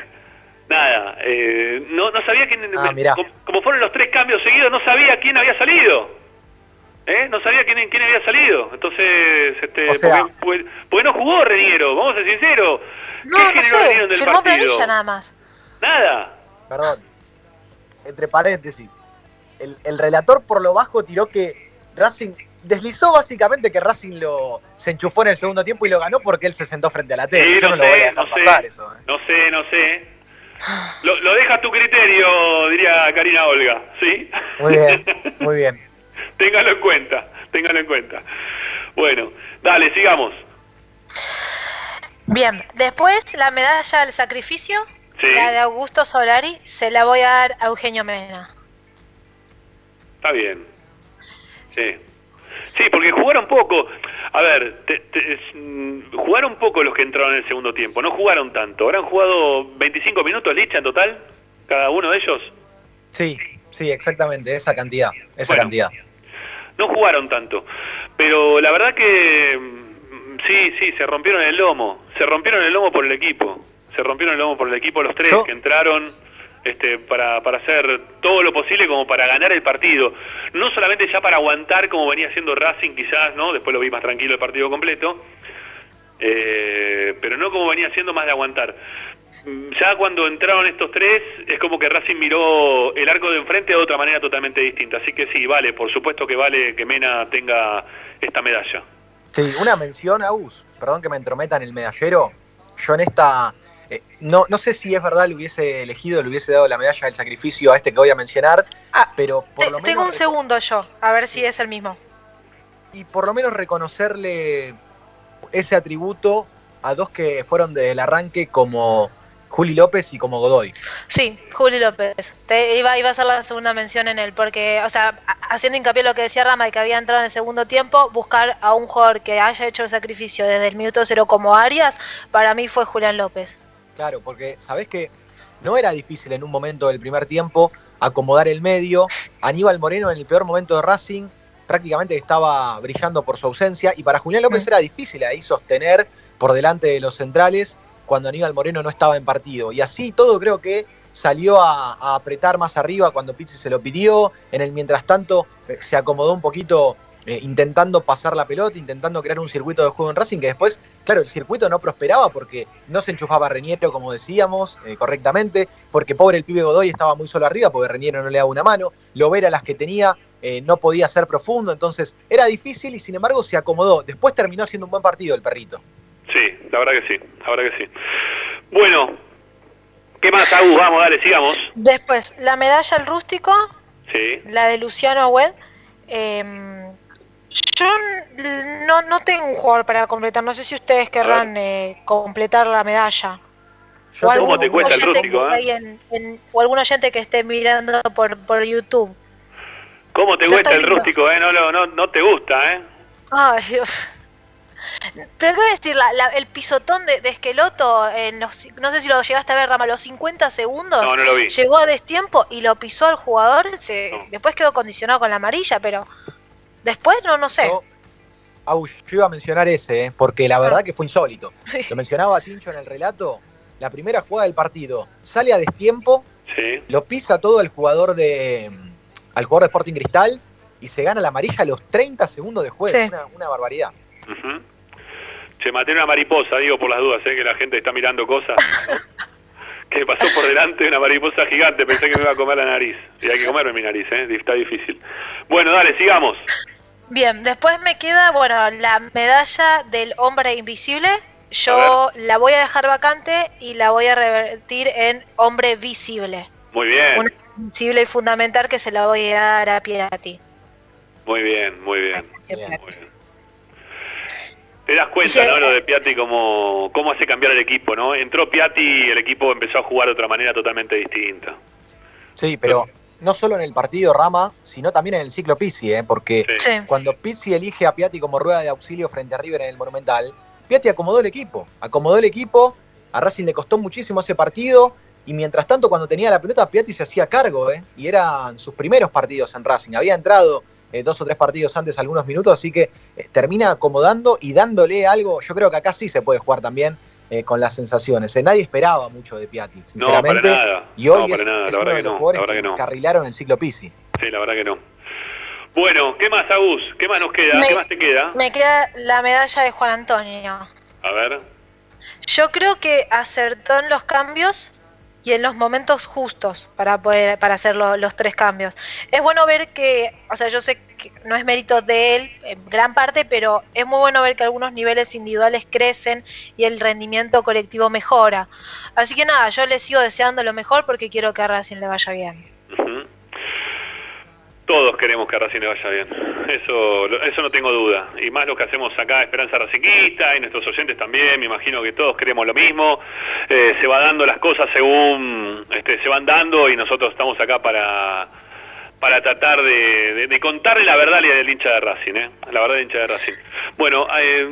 nada, eh, no, no sabía quién... Ah, como fueron los tres cambios seguidos, no sabía quién había salido. ¿Eh? No sabía quién, quién había salido. Entonces, este, O sea- porque, no jugó Reniero, vamos a ser sinceros. no, ¿Qué no sé, Reniero en el firmó partido? planilla nada más. Nada. Perdón. Entre paréntesis. El, el relator por lo bajo tiró que Racing deslizó básicamente que Racing lo se enchufó en el segundo tiempo y lo ganó porque él se sentó frente a la tele. Sí, Yo no no, lo voy a sé, dejar no sé. pasar eso. ¿eh? No sé, no sé. Lo, lo deja a tu criterio, diría Karina Olga, ¿sí? Muy bien, muy bien. téngalo en cuenta, téngalo en cuenta. Bueno, dale, sigamos. Bien, después la medalla al sacrificio, la de Augusto Solari, se la voy a dar a Eugenio Mena. Está bien. Sí. Sí, porque jugaron poco. A ver, te- te- mm, jugaron poco los que entraron en el segundo tiempo. No jugaron tanto. ¿Habrán jugado 25 minutos, Licha, en total? Cada uno de ellos. Sí, sí, exactamente, esa cantidad, esa Bueno. cantidad. No jugaron tanto. Pero la verdad que mm, sí, sí, se rompieron el lomo. Se rompieron el lomo por el equipo. Se rompieron el lomo por el equipo los tres que entraron este, para, para hacer todo lo posible como para ganar el partido. No solamente ya para aguantar como venía haciendo Racing quizás, ¿no? Después lo vi más tranquilo el partido completo. Eh, pero no como venía haciendo más de aguantar. Mm, Ya cuando entraron estos tres, es como que Racing miró el arco de enfrente de otra manera totalmente distinta. Así que sí, vale, por supuesto que vale que Mena tenga esta medalla. Sí, una mención, Agus, perdón que me entrometa en el medallero. Yo en esta, eh, no, no sé si es verdad, le hubiese elegido, le hubiese dado la medalla del sacrificio a este que voy a mencionar, pero por lo Ah, Tengo menos un segundo yo, a ver si es el mismo. y por lo menos reconocerle ese atributo a dos que fueron del arranque como Juli López y como Godoy. Sí, Juli López. Te iba, iba a hacer la segunda mención en él, porque, o sea, haciendo hincapié en lo que decía Rama, de que había entrado en el segundo tiempo, buscar a un jugador que haya hecho el sacrificio desde el minuto cero como Arias, para mí fue Julián López. Claro, porque sabés que no era difícil en un momento del primer tiempo acomodar el medio. Aníbal Moreno en el peor momento de Racing prácticamente estaba brillando por su ausencia y para Julián López era difícil ahí sostener por delante de los centrales cuando Aníbal Moreno no estaba en partido. Y así todo creo que salió a, apretar más arriba cuando Pizzi se lo pidió. En el mientras tanto eh, se acomodó un poquito eh, intentando pasar la pelota, intentando crear un circuito de juego en Racing que después, claro, el circuito no prosperaba porque no se enchufaba Reñero como decíamos eh, correctamente, porque pobre el pibe Godoy estaba muy solo arriba porque Reñero no le daba una mano, Lovera las que tenía no podía ser profundo, entonces era difícil y sin embargo se acomodó. Después terminó siendo un buen partido el perrito. Sí, la verdad que sí, la verdad que sí. Bueno, ¿qué más, Agus? Vamos, dale, sigamos. Después, la medalla al rústico, Sí. la de Luciano Wed. em, yo no, no tengo un jugador para completar, no sé si ustedes querrán eh, completar la medalla. Yo O algún ¿Cómo te cuesta el rústico, eh? ahí en- en- o algún oyente que esté mirando por, por YouTube. ¿Cómo te estoy el rústico, eh? No, no, no, no te gusta, eh. Ay, Dios. Pero qué voy a decir, la- la- el pisotón de, de Esqueloto, en los, no sé si lo llegaste a ver, Rama, los 50 segundos, No, no lo vi. llegó a destiempo y lo pisó al jugador, se, después quedó condicionado con la amarilla, pero después no, no sé. Yo iba a mencionar ese, eh, porque la verdad que fue insólito. Lo mencionaba Tincho en el relato. La primera jugada del partido sale a destiempo, Sí. lo pisa todo el jugador de al jugador de Sporting Cristal y se gana la amarilla a los 30 segundos de juego. Sí. Una, una barbaridad. Ujú. Che, maté una mariposa, digo por las dudas, eh, que la gente está mirando cosas. que pasó por delante una mariposa gigante, pensé que me iba a comer la nariz. Y hay que comerme mi nariz, eh, está difícil. Bueno, dale, sigamos. Bien, después me queda, bueno, la medalla del hombre invisible. Yo la voy a dejar vacante y la voy a revertir en hombre visible. Muy bien, Una visible y fundamental que se la voy a dar a Piatti. muy bien, muy bien. Bien. Muy bien. Te das cuenta. ¿no? Lo de Piatti, cómo, cómo hace cambiar el equipo, ¿no? Entró Piatti y el equipo empezó a jugar de otra manera totalmente distinta. Sí, pero no solo en el partido Rama, sino también en el ciclo Pizzi, ¿eh? porque Sí. cuando Pizzi elige a Piatti como rueda de auxilio frente a River en el Monumental, Piatti acomodó el equipo, acomodó el equipo, a Racing le costó muchísimo ese partido, y mientras tanto cuando tenía la pelota Piatti se hacía cargo, ¿eh? y eran sus primeros partidos en Racing, había entrado eh, dos o tres partidos antes algunos minutos, así que eh, termina acomodando y dándole algo, yo creo que acá sí se puede jugar también eh, con las sensaciones, Eh, nadie esperaba mucho de Piatti, No, sinceramente, para nada. y hoy no, para es, nada, es la uno verdad de que los no. jugadores La verdad que que el ciclo Pizzi. Sí, la verdad que no. Bueno, ¿qué más, Agus? ¿Qué más nos queda? Me- ¿Qué más te queda? Me queda la medalla de Juan Antonio. A ver. Yo creo que acertó en los cambios y en los momentos justos para poder para hacer lo- los tres cambios. Es bueno ver que, o sea, yo sé que no es mérito de él en gran parte, pero es muy bueno ver que algunos niveles individuales crecen y el rendimiento colectivo mejora. Así que nada, yo le sigo deseando lo mejor porque quiero que a Racing le vaya bien. Todos queremos que a Racing le vaya bien. Eso, eso no tengo duda. Y más lo que hacemos acá, Esperanza Racinguista, y nuestros oyentes también, me imagino que todos queremos lo mismo. Eh, se va dando las cosas según este, se van dando y nosotros estamos acá para para tratar de, de, contarle la verdad del hincha de Racing, ¿eh? La verdad del hincha de Racing. Bueno, eh,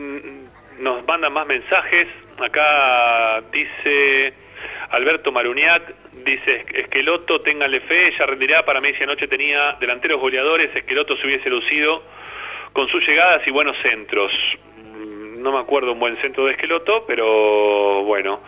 nos mandan más mensajes. Acá dice Alberto Maruniac, dice Esqueloto, ténganle fe, ya rendirá. Para mí, si anoche tenía delanteros goleadores, Esqueloto se hubiese lucido con sus llegadas y buenos centros. Mm, no me acuerdo un buen centro de Esqueloto, pero bueno.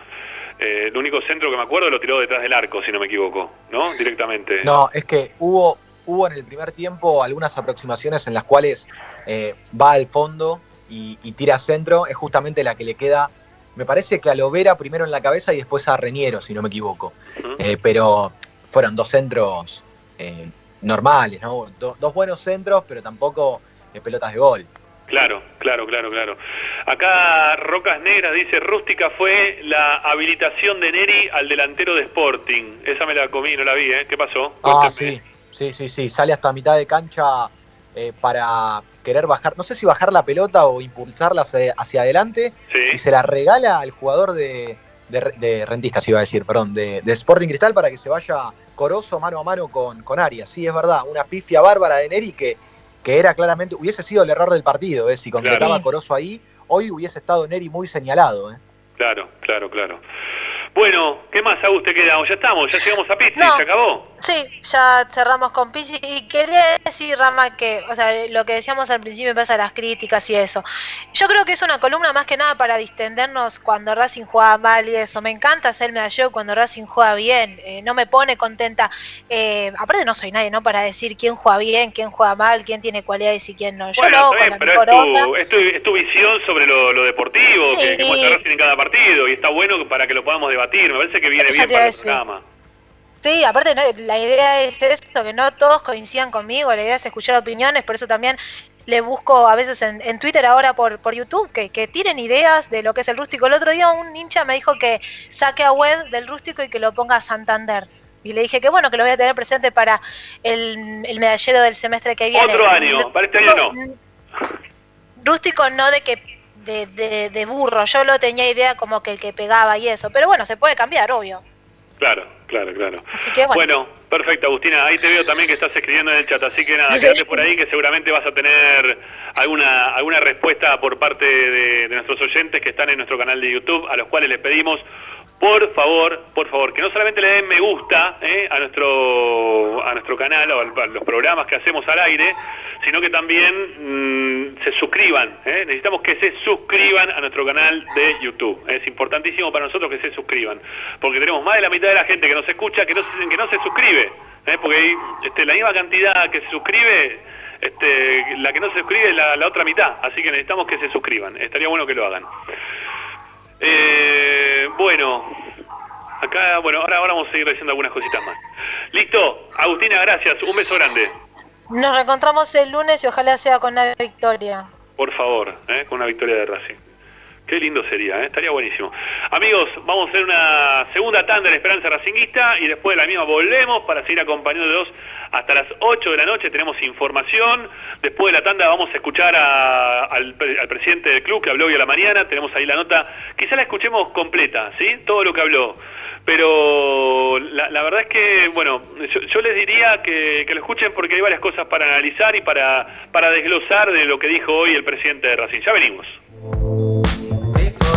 Eh, el único centro que me acuerdo lo tiró detrás del arco, si no me equivoco, ¿no? Directamente. No, es que hubo hubo en el primer tiempo algunas aproximaciones en las cuales eh, va al fondo y, tira centro, es justamente la que le queda, me parece que a Lovera primero en la cabeza y después a Reñero, si no me equivoco. Eh, pero fueron dos centros eh, normales, ¿no? dos buenos centros, pero tampoco pelotas de gol. Claro, claro, claro, claro. Acá Rocas Negras dice, rústica fue la habilitación de Neri al delantero de Sporting. Esa me la comí, no la vi, ¿eh? ¿Qué pasó? Ah, sí. Sí, sí, sí. Sale hasta mitad de cancha eh, para querer bajar, no sé si bajar la pelota o impulsarla hacia, adelante. Y se la regala al jugador de, de, Rentistas, iba a decir, perdón, de, Sporting Cristal para que se vaya Coroso mano a mano con, con Arias. Sí, es verdad, una pifia bárbara de Neri que, que era claramente, hubiese sido el error del partido, eh, si completaba Corozo ahí, hoy hubiese estado Neri muy señalado. Eh. Claro, claro, claro. Bueno, ¿qué más, Agus, te queda? Ya estamos, ya llegamos a Pizzi, ¿se acabó? Sí, ya cerramos con Pizzi. Y quería decir, Rama, que, o sea, lo que decíamos al principio pasa las críticas y eso. Yo creo que es una columna más que nada para distendernos cuando Racing juega mal y eso. Me encanta hacer medallero cuando Racing juega bien. Eh, no me pone contenta. Eh, aparte, no soy nadie, ¿no? Para decir quién juega bien, quién juega mal, quién tiene cualidades y quién no. Yo bueno, pero es tu, visión sobre lo, deportivo que, que muestra Racing en cada partido y está bueno para que lo podamos debatir. Me parece que viene bien para el programa. Sí, aparte la idea es esto, que no todos coincidan conmigo, la idea es escuchar opiniones, por eso también le busco a veces en, Twitter ahora por, por YouTube que, que, tiren ideas de lo que es el rústico. El otro día un hincha me dijo que saque a Web del rústico y que lo ponga a Santander. Y le dije que bueno, que lo voy a tener presente para el, medallero del semestre que viene. Otro año, para este año no. Rústico no de que de, de, de burro, yo lo tenía idea como que el que pegaba y eso, pero bueno, se puede cambiar, obvio. Claro, claro, claro. bueno. perfecto, Agustina. Ahí te veo también que estás escribiendo en el chat, así que nada, quédate por ahí que seguramente vas a tener alguna alguna respuesta por parte de, nuestros oyentes que están en nuestro canal de YouTube, a los cuales les pedimos por favor, por favor, que no solamente le den me gusta eh, a nuestro a nuestro canal o a los programas que hacemos al aire, sino que también mm, se suscriban. ¿eh? Necesitamos que se suscriban a nuestro canal de YouTube. Es importantísimo para nosotros que se suscriban, porque tenemos más de la mitad de la gente que nos escucha que no se, que no se suscribe, ¿eh? porque hay este, la misma cantidad que se suscribe, este, la que no se suscribe es la, otra mitad, así que necesitamos que se suscriban. Estaría bueno que lo hagan. Eh, bueno, acá, bueno, ahora, ahora vamos a seguir diciendo algunas cositas más. Listo, Agustina, gracias, un beso grande. Nos reencontramos el lunes y ojalá sea con una victoria. Por favor, ¿eh? con una victoria de Racing. Qué lindo sería, ¿eh? estaría buenísimo. Amigos, vamos a hacer una segunda tanda de Esperanza Racinguista y después de la misma volvemos para seguir acompañándolos hasta las 8 de la noche. Tenemos información. Después de la tanda vamos a escuchar al, presidente del club que habló hoy a la mañana. Tenemos ahí la nota. Quizá la escuchemos completa, ¿sí? Todo lo que habló pero la, verdad es que, bueno, yo, les diría que, lo escuchen porque hay varias cosas para analizar y para desglosar de lo que dijo hoy el presidente de Racing. Ya venimos.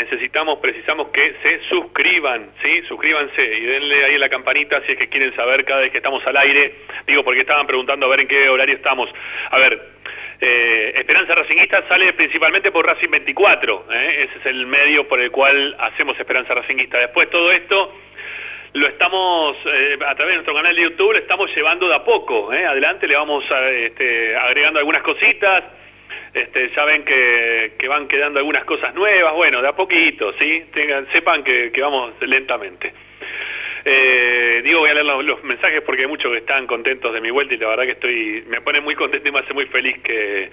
Necesitamos, precisamos que se suscriban, ¿sí? Suscríbanse y denle ahí la campanita si es que quieren saber cada vez que estamos al aire. Digo, porque estaban preguntando a ver en qué horario estamos. A ver, eh, Esperanza Racinguista sale principalmente por Racing 24, ¿eh? ese es el medio por el cual hacemos Esperanza Racinguista. Después todo esto lo estamos, eh, a través de nuestro canal de YouTube, lo estamos llevando de a poco. ¿eh? Adelante le vamos a, este, agregando algunas cositas. Este, ya ven que, van quedando algunas cosas nuevas. Bueno, de a poquito, ¿sí? Tengan, sepan que, que vamos lentamente. Eh, digo, voy a leer los, los, mensajes porque hay muchos que están contentos de mi vuelta y la verdad que estoy, me pone muy contento y me hace muy feliz que,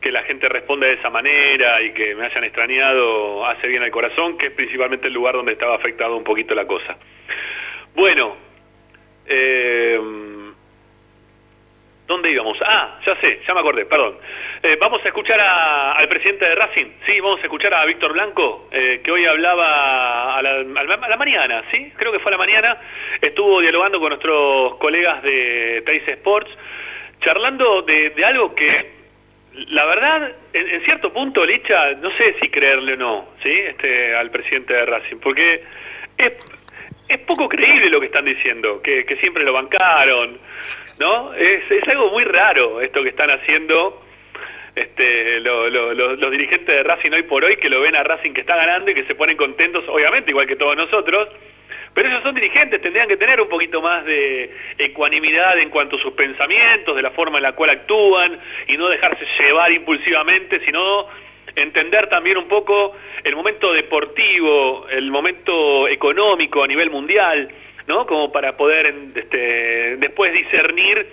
que la gente responda de esa manera y que me hayan extrañado hace bien al corazón, que es principalmente el lugar donde estaba afectado un poquito la cosa. Bueno, eh, ¿dónde íbamos? Ah, ya sé, ya me acordé, perdón. Eh, vamos a escuchar a, al presidente de Racing, sí, vamos a escuchar a Víctor Blanco, eh, que hoy hablaba a la, a la, mañana, sí, creo que fue a la mañana, estuvo dialogando con nuestros colegas de Trace Sports, charlando de, de algo que la verdad, en, en, cierto punto, Licha, no sé si creerle o no, ¿sí? Este, al presidente de Racing, porque es, es poco creíble lo que están diciendo, que, que siempre lo bancaron, ¿no? Es, es, algo muy raro esto que están haciendo este, lo, lo, lo, los dirigentes de Racing hoy por hoy, que lo ven a Racing que está ganando y que se ponen contentos, obviamente, igual que todos nosotros, pero ellos son dirigentes, tendrían que tener un poquito más de ecuanimidad en cuanto a sus pensamientos, de la forma en la cual actúan y no dejarse llevar impulsivamente, sino entender también un poco el momento deportivo, el momento económico a nivel mundial, ¿no? Como para poder este, después discernir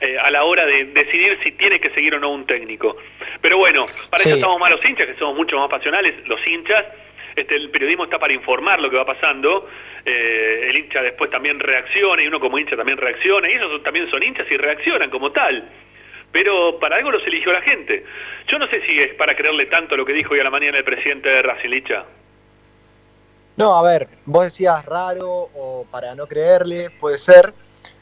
eh, a la hora de decidir si tiene que seguir o no un técnico. Pero bueno, para sí. eso estamos más los hinchas, que somos mucho más pasionales, los hinchas. Este, el periodismo está para informar lo que va pasando, eh, el hincha después también reacciona y uno como hincha también reacciona, y ellos también son hinchas y reaccionan como tal pero para algo los eligió la gente. Yo no sé si es para creerle tanto lo que dijo hoy a la mañana el presidente de. No, a ver, vos decías raro o para no creerle, puede ser.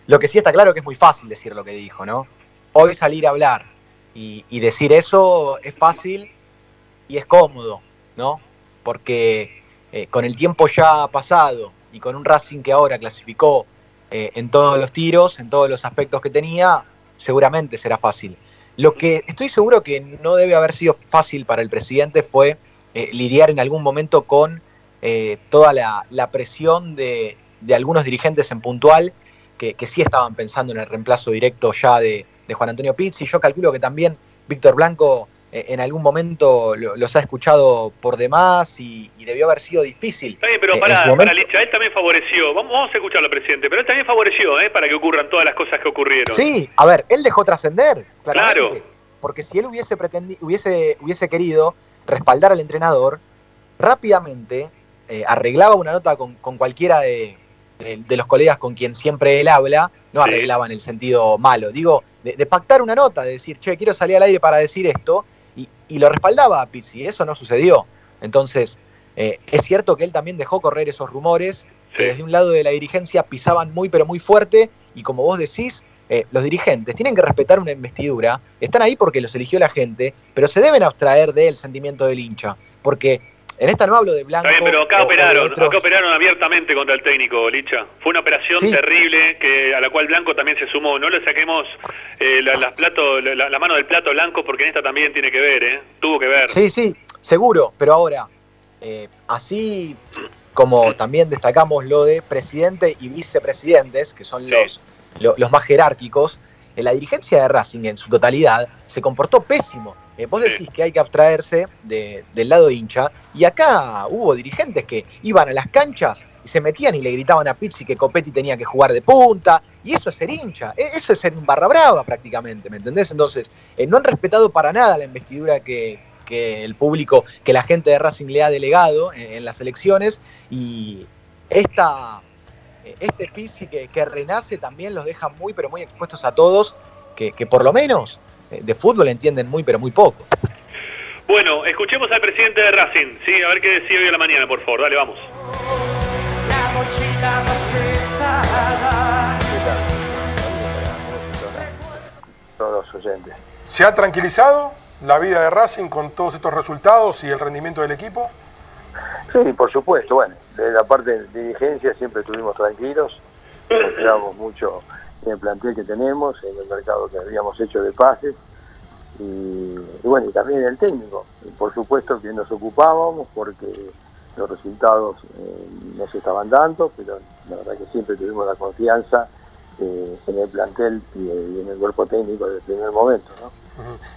Lo que sí está claro que es muy fácil decir lo que dijo, ¿no? Hoy salir a hablar y, y decir eso es fácil y es cómodo, ¿no? Porque eh, con el tiempo ya pasado y con un Racing que ahora clasificó eh, en todos los tiros, en todos los aspectos que tenía, seguramente será fácil. Lo que estoy seguro que no debe haber sido fácil para el presidente fue eh, lidiar en algún momento con eh, toda la, presión de, algunos dirigentes en puntual que, sí estaban pensando en el reemplazo directo ya de, de Juan Antonio Pizzi. Yo calculo que también Víctor Blanco en algún momento lo, los ha escuchado por demás y, y, debió haber sido difícil. Está bien, pero para, para Licha, él también favoreció, vamos, vamos a escucharlo, presidente, pero él también favoreció ¿eh? para que ocurran todas las cosas que ocurrieron. Sí, a ver, él dejó trascender, claro. Porque si él hubiese, pretendi hubiese, hubiese querido respaldar al entrenador, rápidamente eh, arreglaba una nota con, con cualquiera de, de, de, los colegas con quien siempre él habla, no arreglaba en el sentido malo, digo, de, de pactar una nota, de decir, che, quiero salir al aire para decir esto, y, lo respaldaba a Pizzi, eso no sucedió. Entonces, eh, es cierto que él también dejó correr esos rumores, sí. que desde un lado de la dirigencia pisaban muy pero muy fuerte, y como vos decís, eh, los dirigentes tienen que respetar una investidura, están ahí porque los eligió la gente, pero se deben abstraer del sentimiento del hincha, porque en esta no hablo de Blanco. Está bien, pero acá operaron, otros... acá operaron abiertamente contra el técnico, Licha. Fue una operación sí. terrible que a la cual Blanco también se sumó. No le saquemos eh, la, plato, la, la, mano del plato blanco porque en esta también tiene que ver, ¿eh? Tuvo que ver. Sí, sí, seguro. Pero ahora, eh, así como también destacamos lo de presidente y vicepresidentes, que son los, sí. lo, los más jerárquicos, eh, la dirigencia de Racing en su totalidad se comportó pésimo. Eh, vos decís que hay que abstraerse de, del lado hincha, y acá hubo dirigentes que iban a las canchas y se metían y le gritaban a Pizzi que Copetti tenía que jugar de punta, y eso es ser hincha, e, eso es ser un barra brava prácticamente, ¿me entendés? Entonces, eh, no han respetado para nada la investidura que, que, el público, que la gente de Racing le ha delegado en, en las elecciones, y esta, este Pizzi que, que, renace también los deja muy, pero muy expuestos a todos, que, que por lo menos de fútbol entienden muy, pero muy poco. Bueno, escuchemos al presidente de Racing, sí, a ver qué decía hoy a la mañana, por favor, dale, vamos. La mochila más pesada. los oyentes. ¿Se ha tranquilizado la vida de Racing con todos estos resultados y el rendimiento del equipo? Sí, por supuesto. Bueno, de la parte de dirigencia siempre estuvimos tranquilos, confiamos mucho en el plantel que tenemos, en el mercado que habíamos hecho de pases y, bueno, y también en el técnico. Por supuesto que nos ocupábamos porque los resultados eh, no se estaban dando, pero la verdad que siempre tuvimos la confianza eh, en el plantel y, en el cuerpo técnico desde el primer momento.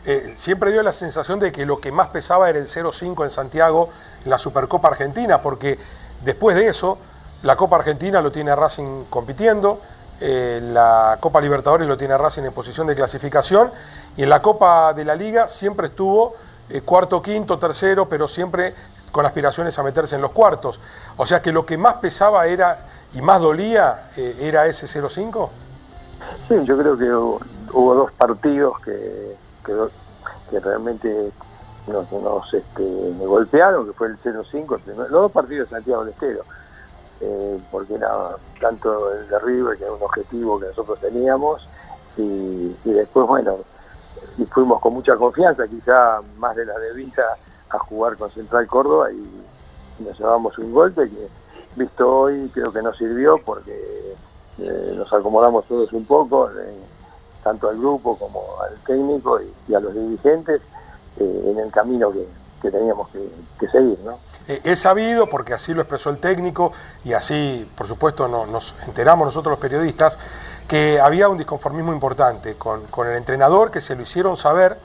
Eh, siempre dio la sensación de que lo que más pesaba era el 0-5 en Santiago la Supercopa Argentina, porque después de eso, la Copa Argentina lo tiene Racing compitiendo, eh, la Copa Libertadores lo tiene Racing en posición de clasificación, y en la Copa de la Liga siempre estuvo eh, cuarto, quinto, tercero, pero siempre con aspiraciones a meterse en los cuartos. O sea que lo que más pesaba era y más dolía eh, era ese 0-5. Sí, yo creo que hubo, dos partidos que, que, realmente nos, nos este, golpearon, que fue el 0-5, el primer- los dos partidos de Santiago del Estero, eh, porque era tanto el de River, que era un objetivo que nosotros teníamos, y, después, bueno, y fuimos con mucha confianza, quizá más de la debida, a jugar con Central Córdoba y, nos llevamos un golpe que, visto hoy, creo que no sirvió porque eh, nos acomodamos todos un poco, eh, tanto al grupo como al técnico y, a los dirigentes, en el camino que, que teníamos que, que seguir, ¿no? Eh, he sabido, porque así lo expresó el técnico y así, por supuesto, no- nos enteramos nosotros los periodistas, que había un disconformismo importante con, con el entrenador, que se lo hicieron saber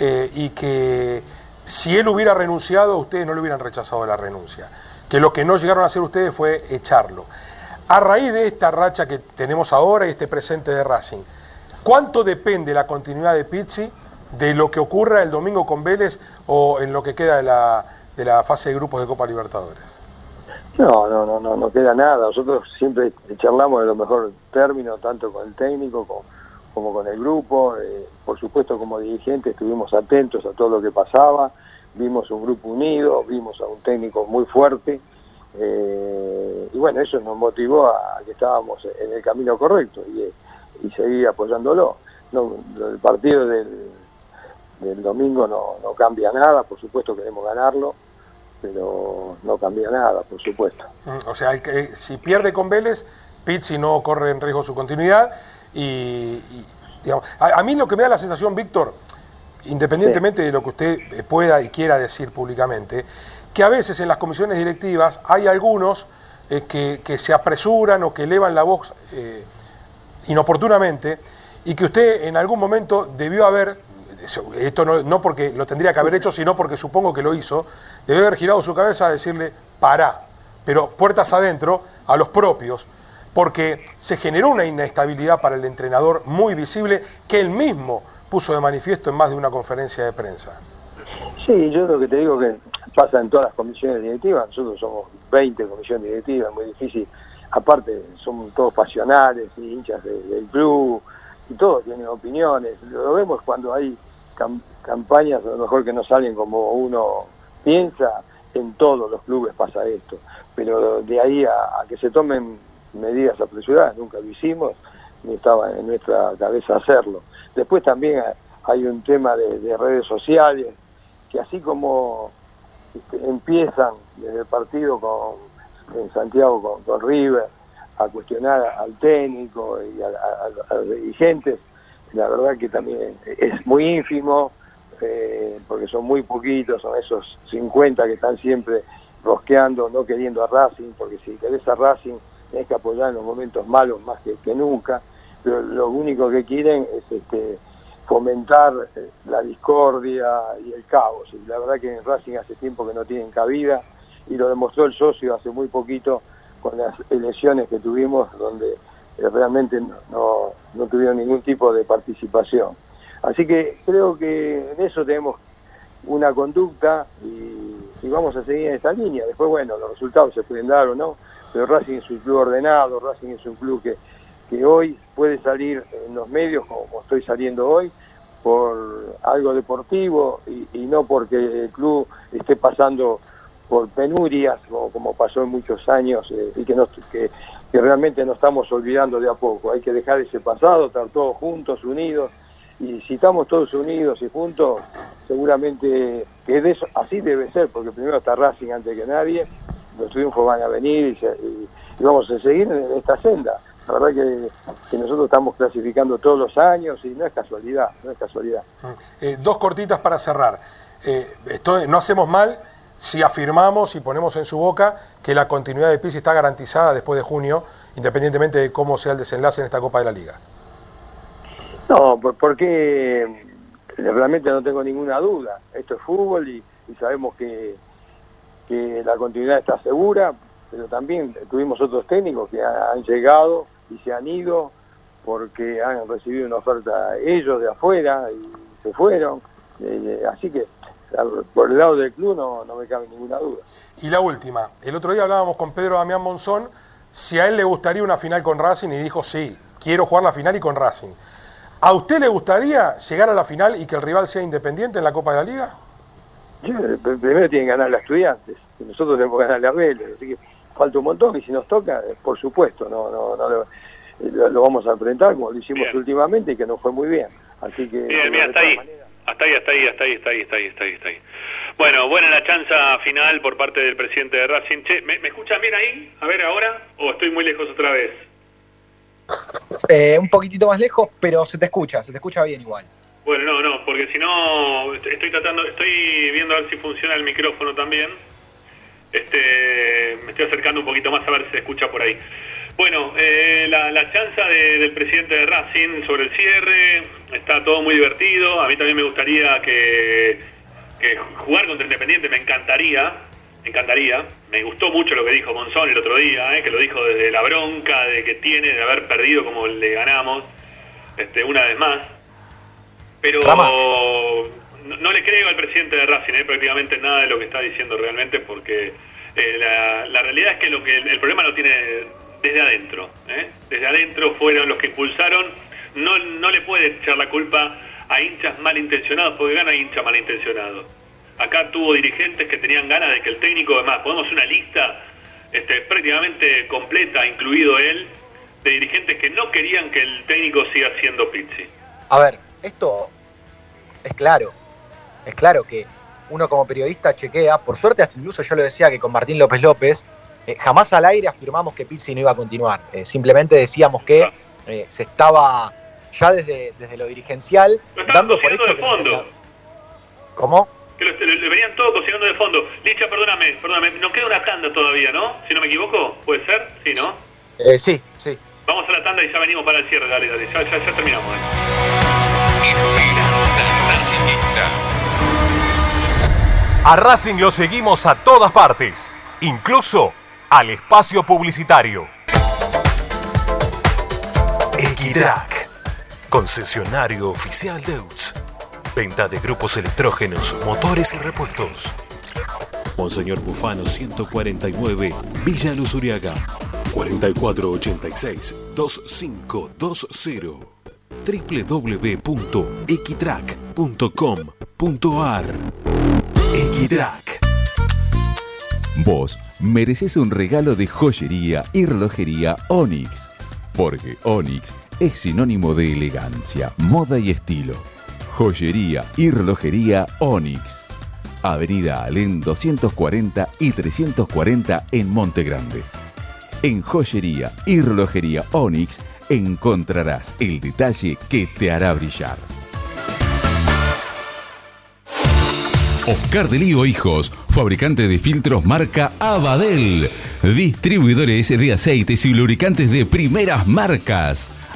eh, y que si él hubiera renunciado, ustedes no le hubieran rechazado la renuncia. Que lo que no llegaron a hacer ustedes fue echarlo. A raíz de esta racha que tenemos ahora y este presente de Racing, ¿cuánto depende la continuidad de Pizzi de lo que ocurra el domingo con Vélez o en lo que queda de la, de la fase de grupos de Copa Libertadores? No, no, no, no, no queda nada. Nosotros siempre charlamos de los mejores términos, tanto con el técnico como, con el grupo. Eh, por supuesto, como dirigente estuvimos atentos a todo lo que pasaba. Vimos un grupo unido, vimos a un técnico muy fuerte. eh, y bueno, eso nos motivó a que estábamos en el camino correcto y, y seguir apoyándolo. No, el partido del, del domingo no cambia nada, por supuesto queremos ganarlo, pero no cambia nada, por supuesto. Mm, O sea, el que- si pierde con Vélez, Pizzi no corre en riesgo su continuidad. Y, y, digamos, a, a mí lo que me da la sensación, Víctor, independientemente de lo que usted pueda y quiera decir públicamente, que a veces en las comisiones directivas hay algunos eh, que, que se apresuran o que elevan la voz eh, inoportunamente y que usted en algún momento debió haber, esto no, no porque lo tendría que haber hecho, sino porque supongo que lo hizo, debió haber girado su cabeza a decirle, pará, pero puertas adentro a los propios, porque se generó una inestabilidad para el entrenador muy visible que él mismo puso de manifiesto en más de una conferencia de prensa. Sí, yo lo que te digo que pasa en todas las comisiones directivas, nosotros somos 20 comisiones directivas, muy difícil, aparte somos todos pasionales y hinchas de- del club, y todos tienen opiniones, lo vemos cuando hay cam- campañas, a lo mejor que no salen como uno piensa, en todos los clubes pasa esto, pero de ahí a, que se tomen medidas apresuradas, nunca lo hicimos, ni estaba en nuestra cabeza hacerlo. Después también hay un tema de, de redes sociales, que así como este, empiezan desde el partido con, en Santiago con, River a cuestionar al técnico y a, a- la verdad que también es muy ínfimo, eh, porque son muy poquitos, son esos 50 que están siempre rosqueando, no queriendo a Racing, porque si querés a Racing tenés que apoyar en los momentos malos más que, nunca, pero lo único que quieren es este, fomentar eh, la discordia y el caos. Y la verdad que en Racing hace tiempo que no tienen cabida y lo demostró el socio hace muy poquito con las elecciones que tuvimos donde realmente no, no, no tuvieron ningún tipo de participación. Así que creo que en eso tenemos una conducta y, vamos a seguir en esta línea. Después, bueno, los resultados se pueden dar o no, pero Racing es un club ordenado, Racing es un club que, que hoy puede salir en los medios como estoy saliendo hoy por algo deportivo y, no porque el club esté pasando por penurias como, como pasó en muchos años eh, y que, nos, que, que realmente nos estamos olvidando de a poco. Hay que dejar ese pasado, estar todos juntos, unidos y si estamos todos unidos y juntos, seguramente que de eso, así debe ser, porque primero está Racing antes que nadie, los triunfos van a venir y, vamos a seguir en esta senda. La verdad que, nosotros estamos clasificando todos los años y no es casualidad, no es casualidad. Eh, dos cortitas para cerrar. Eh, esto, no hacemos mal si afirmamos y ponemos en su boca que la continuidad de Pizzi está garantizada después de junio, independientemente de cómo sea el desenlace en esta Copa de la Liga. No, porque realmente no tengo ninguna duda. Esto es fútbol y, sabemos que, que, la continuidad está segura, pero también tuvimos otros técnicos que han llegado y se han ido porque han recibido una oferta ellos de afuera y se fueron. Eh, así que por el lado del club no, no me cabe ninguna duda. Y la última, el otro día hablábamos con Pedro Damián Monzón si a él le gustaría una final con Racing y dijo sí, quiero jugar la final y con Racing. ¿A usted le gustaría llegar a la final y que el rival sea independiente en la Copa de la Liga? primero tienen que ganar los estudiantes, nosotros tenemos que ganar a Vélez, así que falta un montón y si nos toca, eh, por supuesto, no, no, no lo, vamos a enfrentar como lo hicimos últimamente y que nos fue muy bien. Así que bien, bien, hasta ahí. Hasta ahí, hasta ahí, hasta ahí, hasta ahí, hasta ahí, hasta ahí, hasta ahí. Bueno, buena la chanza final por parte del presidente de Racing. Che, ¿me, ¿me escuchan bien ahí? A ver ahora, o estoy muy lejos otra vez. Eh, un poquitito más lejos, pero se te escucha, se te escucha bien igual. Bueno, no, no, porque si no, estoy tratando, estoy viendo a ver si funciona el micrófono también. Este, me estoy acercando un poquito más a ver si se escucha por ahí. Bueno, eh, la, la, chanza del presidente de Racing sobre el cierre, está todo muy divertido. A mí también me gustaría que, que jugar contra Independiente, me encantaría, me encantaría. Me gustó mucho lo que dijo Monzón el otro día, eh, que lo dijo desde la bronca de que tiene de haber perdido como le ganamos, este, una vez más. Pero no, le creo al presidente de Racing eh, prácticamente nada de lo que está diciendo realmente, porque eh, la, realidad es que, lo que el, problema lo tiene desde adentro. Desde adentro fueron los que impulsaron. No, no le puede echar la culpa a hinchas malintencionados, porque gana hincha malintencionado Acá tuvo dirigentes que tenían ganas de que el técnico, además, podemos una lista este, prácticamente completa, incluido él, de dirigentes que no querían que el técnico siga siendo Pizzi. A ver, esto es claro. Es claro que uno como periodista chequea, por suerte hasta incluso yo lo decía que con Martín López López, eh, jamás al aire afirmamos que Pizzi no iba a continuar. Eh, simplemente decíamos que eh, se estaba ya desde, desde lo dirigencial dando por hecho de fondo. ¿Cómo? que le, venían todos cocinando de fondo. Licha, perdóname, perdóname, nos queda una tanda todavía, ¿no? Si no me equivoco, ¿puede ser? Sí, ¿no? Eh, sí, sí. Vamos a la tanda y ya venimos para el cierre, dale, dale, ya, ya, ya terminamos. A Racing lo seguimos a todas partes, incluso al espacio publicitario. Equitrack, concesionario oficial de UTS. Venta de grupos electrógenos, motores y repuestos. Monseñor Bufano 149, Villa Luz Uriaga. 4486-2520 www.equitrack.com.ar Equitrack Vos mereces un regalo de joyería y relojería Onyx, porque Onyx es sinónimo de elegancia, moda y estilo Joyería y relojería Onyx. Avenida Alén 240 y 340 en Monte Grande. En Joyería y relojería Onyx encontrarás el detalle que te hará brillar. Oscar de Lío Hijos, fabricante de filtros marca Abadel, distribuidores de aceites y lubricantes de primeras marcas.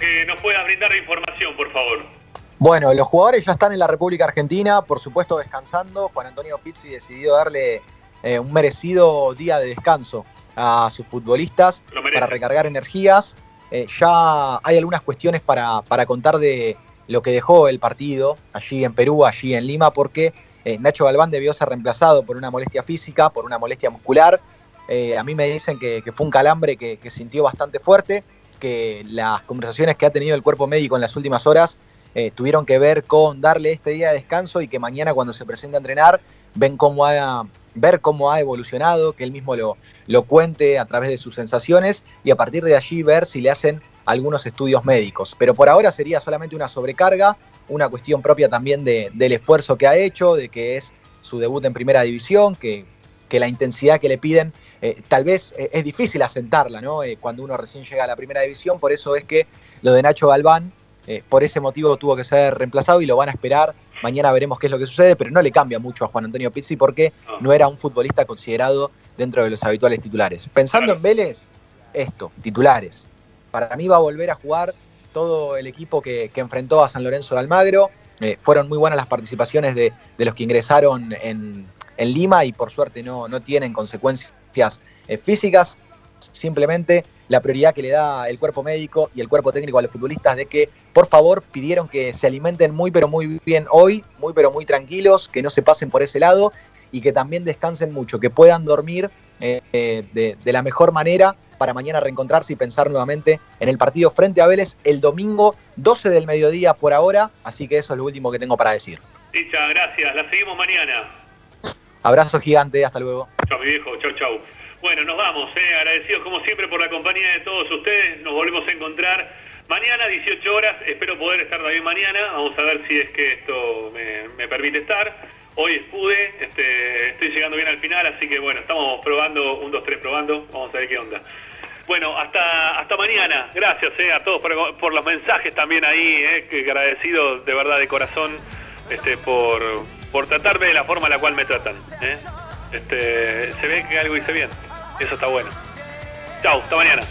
Que nos puedas brindar de información, por favor. Bueno, los jugadores ya están en la República Argentina, por supuesto descansando. Juan Antonio Pizzi decidió darle eh, un merecido día de descanso a sus futbolistas para recargar energías. Eh, ya hay algunas cuestiones para, para, contar de lo que dejó el partido allí en Perú, allí en Lima, porque eh, Nacho Galván debió ser reemplazado por una molestia física, por una molestia muscular. a mí me dicen que, que fue un calambre que, que sintió bastante fuerte, que las conversaciones que ha tenido el cuerpo médico en las últimas horas eh, tuvieron que ver con darle este día de descanso y que mañana cuando se presente a entrenar ven cómo ha, ver cómo ha evolucionado, que él mismo lo, lo cuente a través de sus sensaciones y a partir de allí ver si le hacen algunos estudios médicos. Pero por ahora sería solamente una sobrecarga, una cuestión propia también de, del esfuerzo que ha hecho, de que es su debut en primera división, que, que la intensidad que le piden eh, tal vez eh, es difícil asentarla, ¿no? Eh, cuando uno recién llega a la primera división, por eso es que lo de Nacho Galván por ese motivo tuvo que ser reemplazado y lo van a esperar. Mañana veremos qué es lo que sucede, pero no le cambia mucho a Juan Antonio Pizzi porque no era un futbolista considerado dentro de los habituales titulares. Pensando en Vélez, esto, titulares. Para mí va a volver a jugar todo el equipo que, que enfrentó a San Lorenzo de Almagro. Fueron muy buenas las participaciones de, de los que ingresaron en, en, Lima y por suerte no, no tienen consecuencias eh, físicas. Simplemente la prioridad que le da el cuerpo médico y el cuerpo técnico a los futbolistas de que por favor pidieron que se alimenten muy pero muy bien hoy, muy pero muy tranquilos, que no se pasen por ese lado y que también descansen mucho, que puedan dormir eh, de, de, la mejor manera para mañana reencontrarse y pensar nuevamente en el partido frente a Vélez el domingo 12 del mediodía por ahora, así que eso es lo último que tengo para decir. Licha, gracias, la seguimos mañana. Abrazo gigante, hasta luego. Chao mi viejo, chau chau. Bueno, nos vamos, eh, agradecidos como siempre por la compañía de todos ustedes. Nos volvemos a encontrar mañana, 18 horas. Espero poder estar también mañana. Vamos a ver si es que esto me, permite estar. Hoy pude, este, estoy llegando bien al final, así que bueno, estamos probando, un, dos, tres probando. Vamos a ver qué onda. Bueno, hasta hasta mañana. Gracias eh, a todos por, los mensajes también ahí. Eh, que agradecido de verdad de corazón este, por, por tratarme de la forma en la cual me tratan. Eh. Este, se ve que algo hice bien. Eso está bueno. Chau, hasta mañana.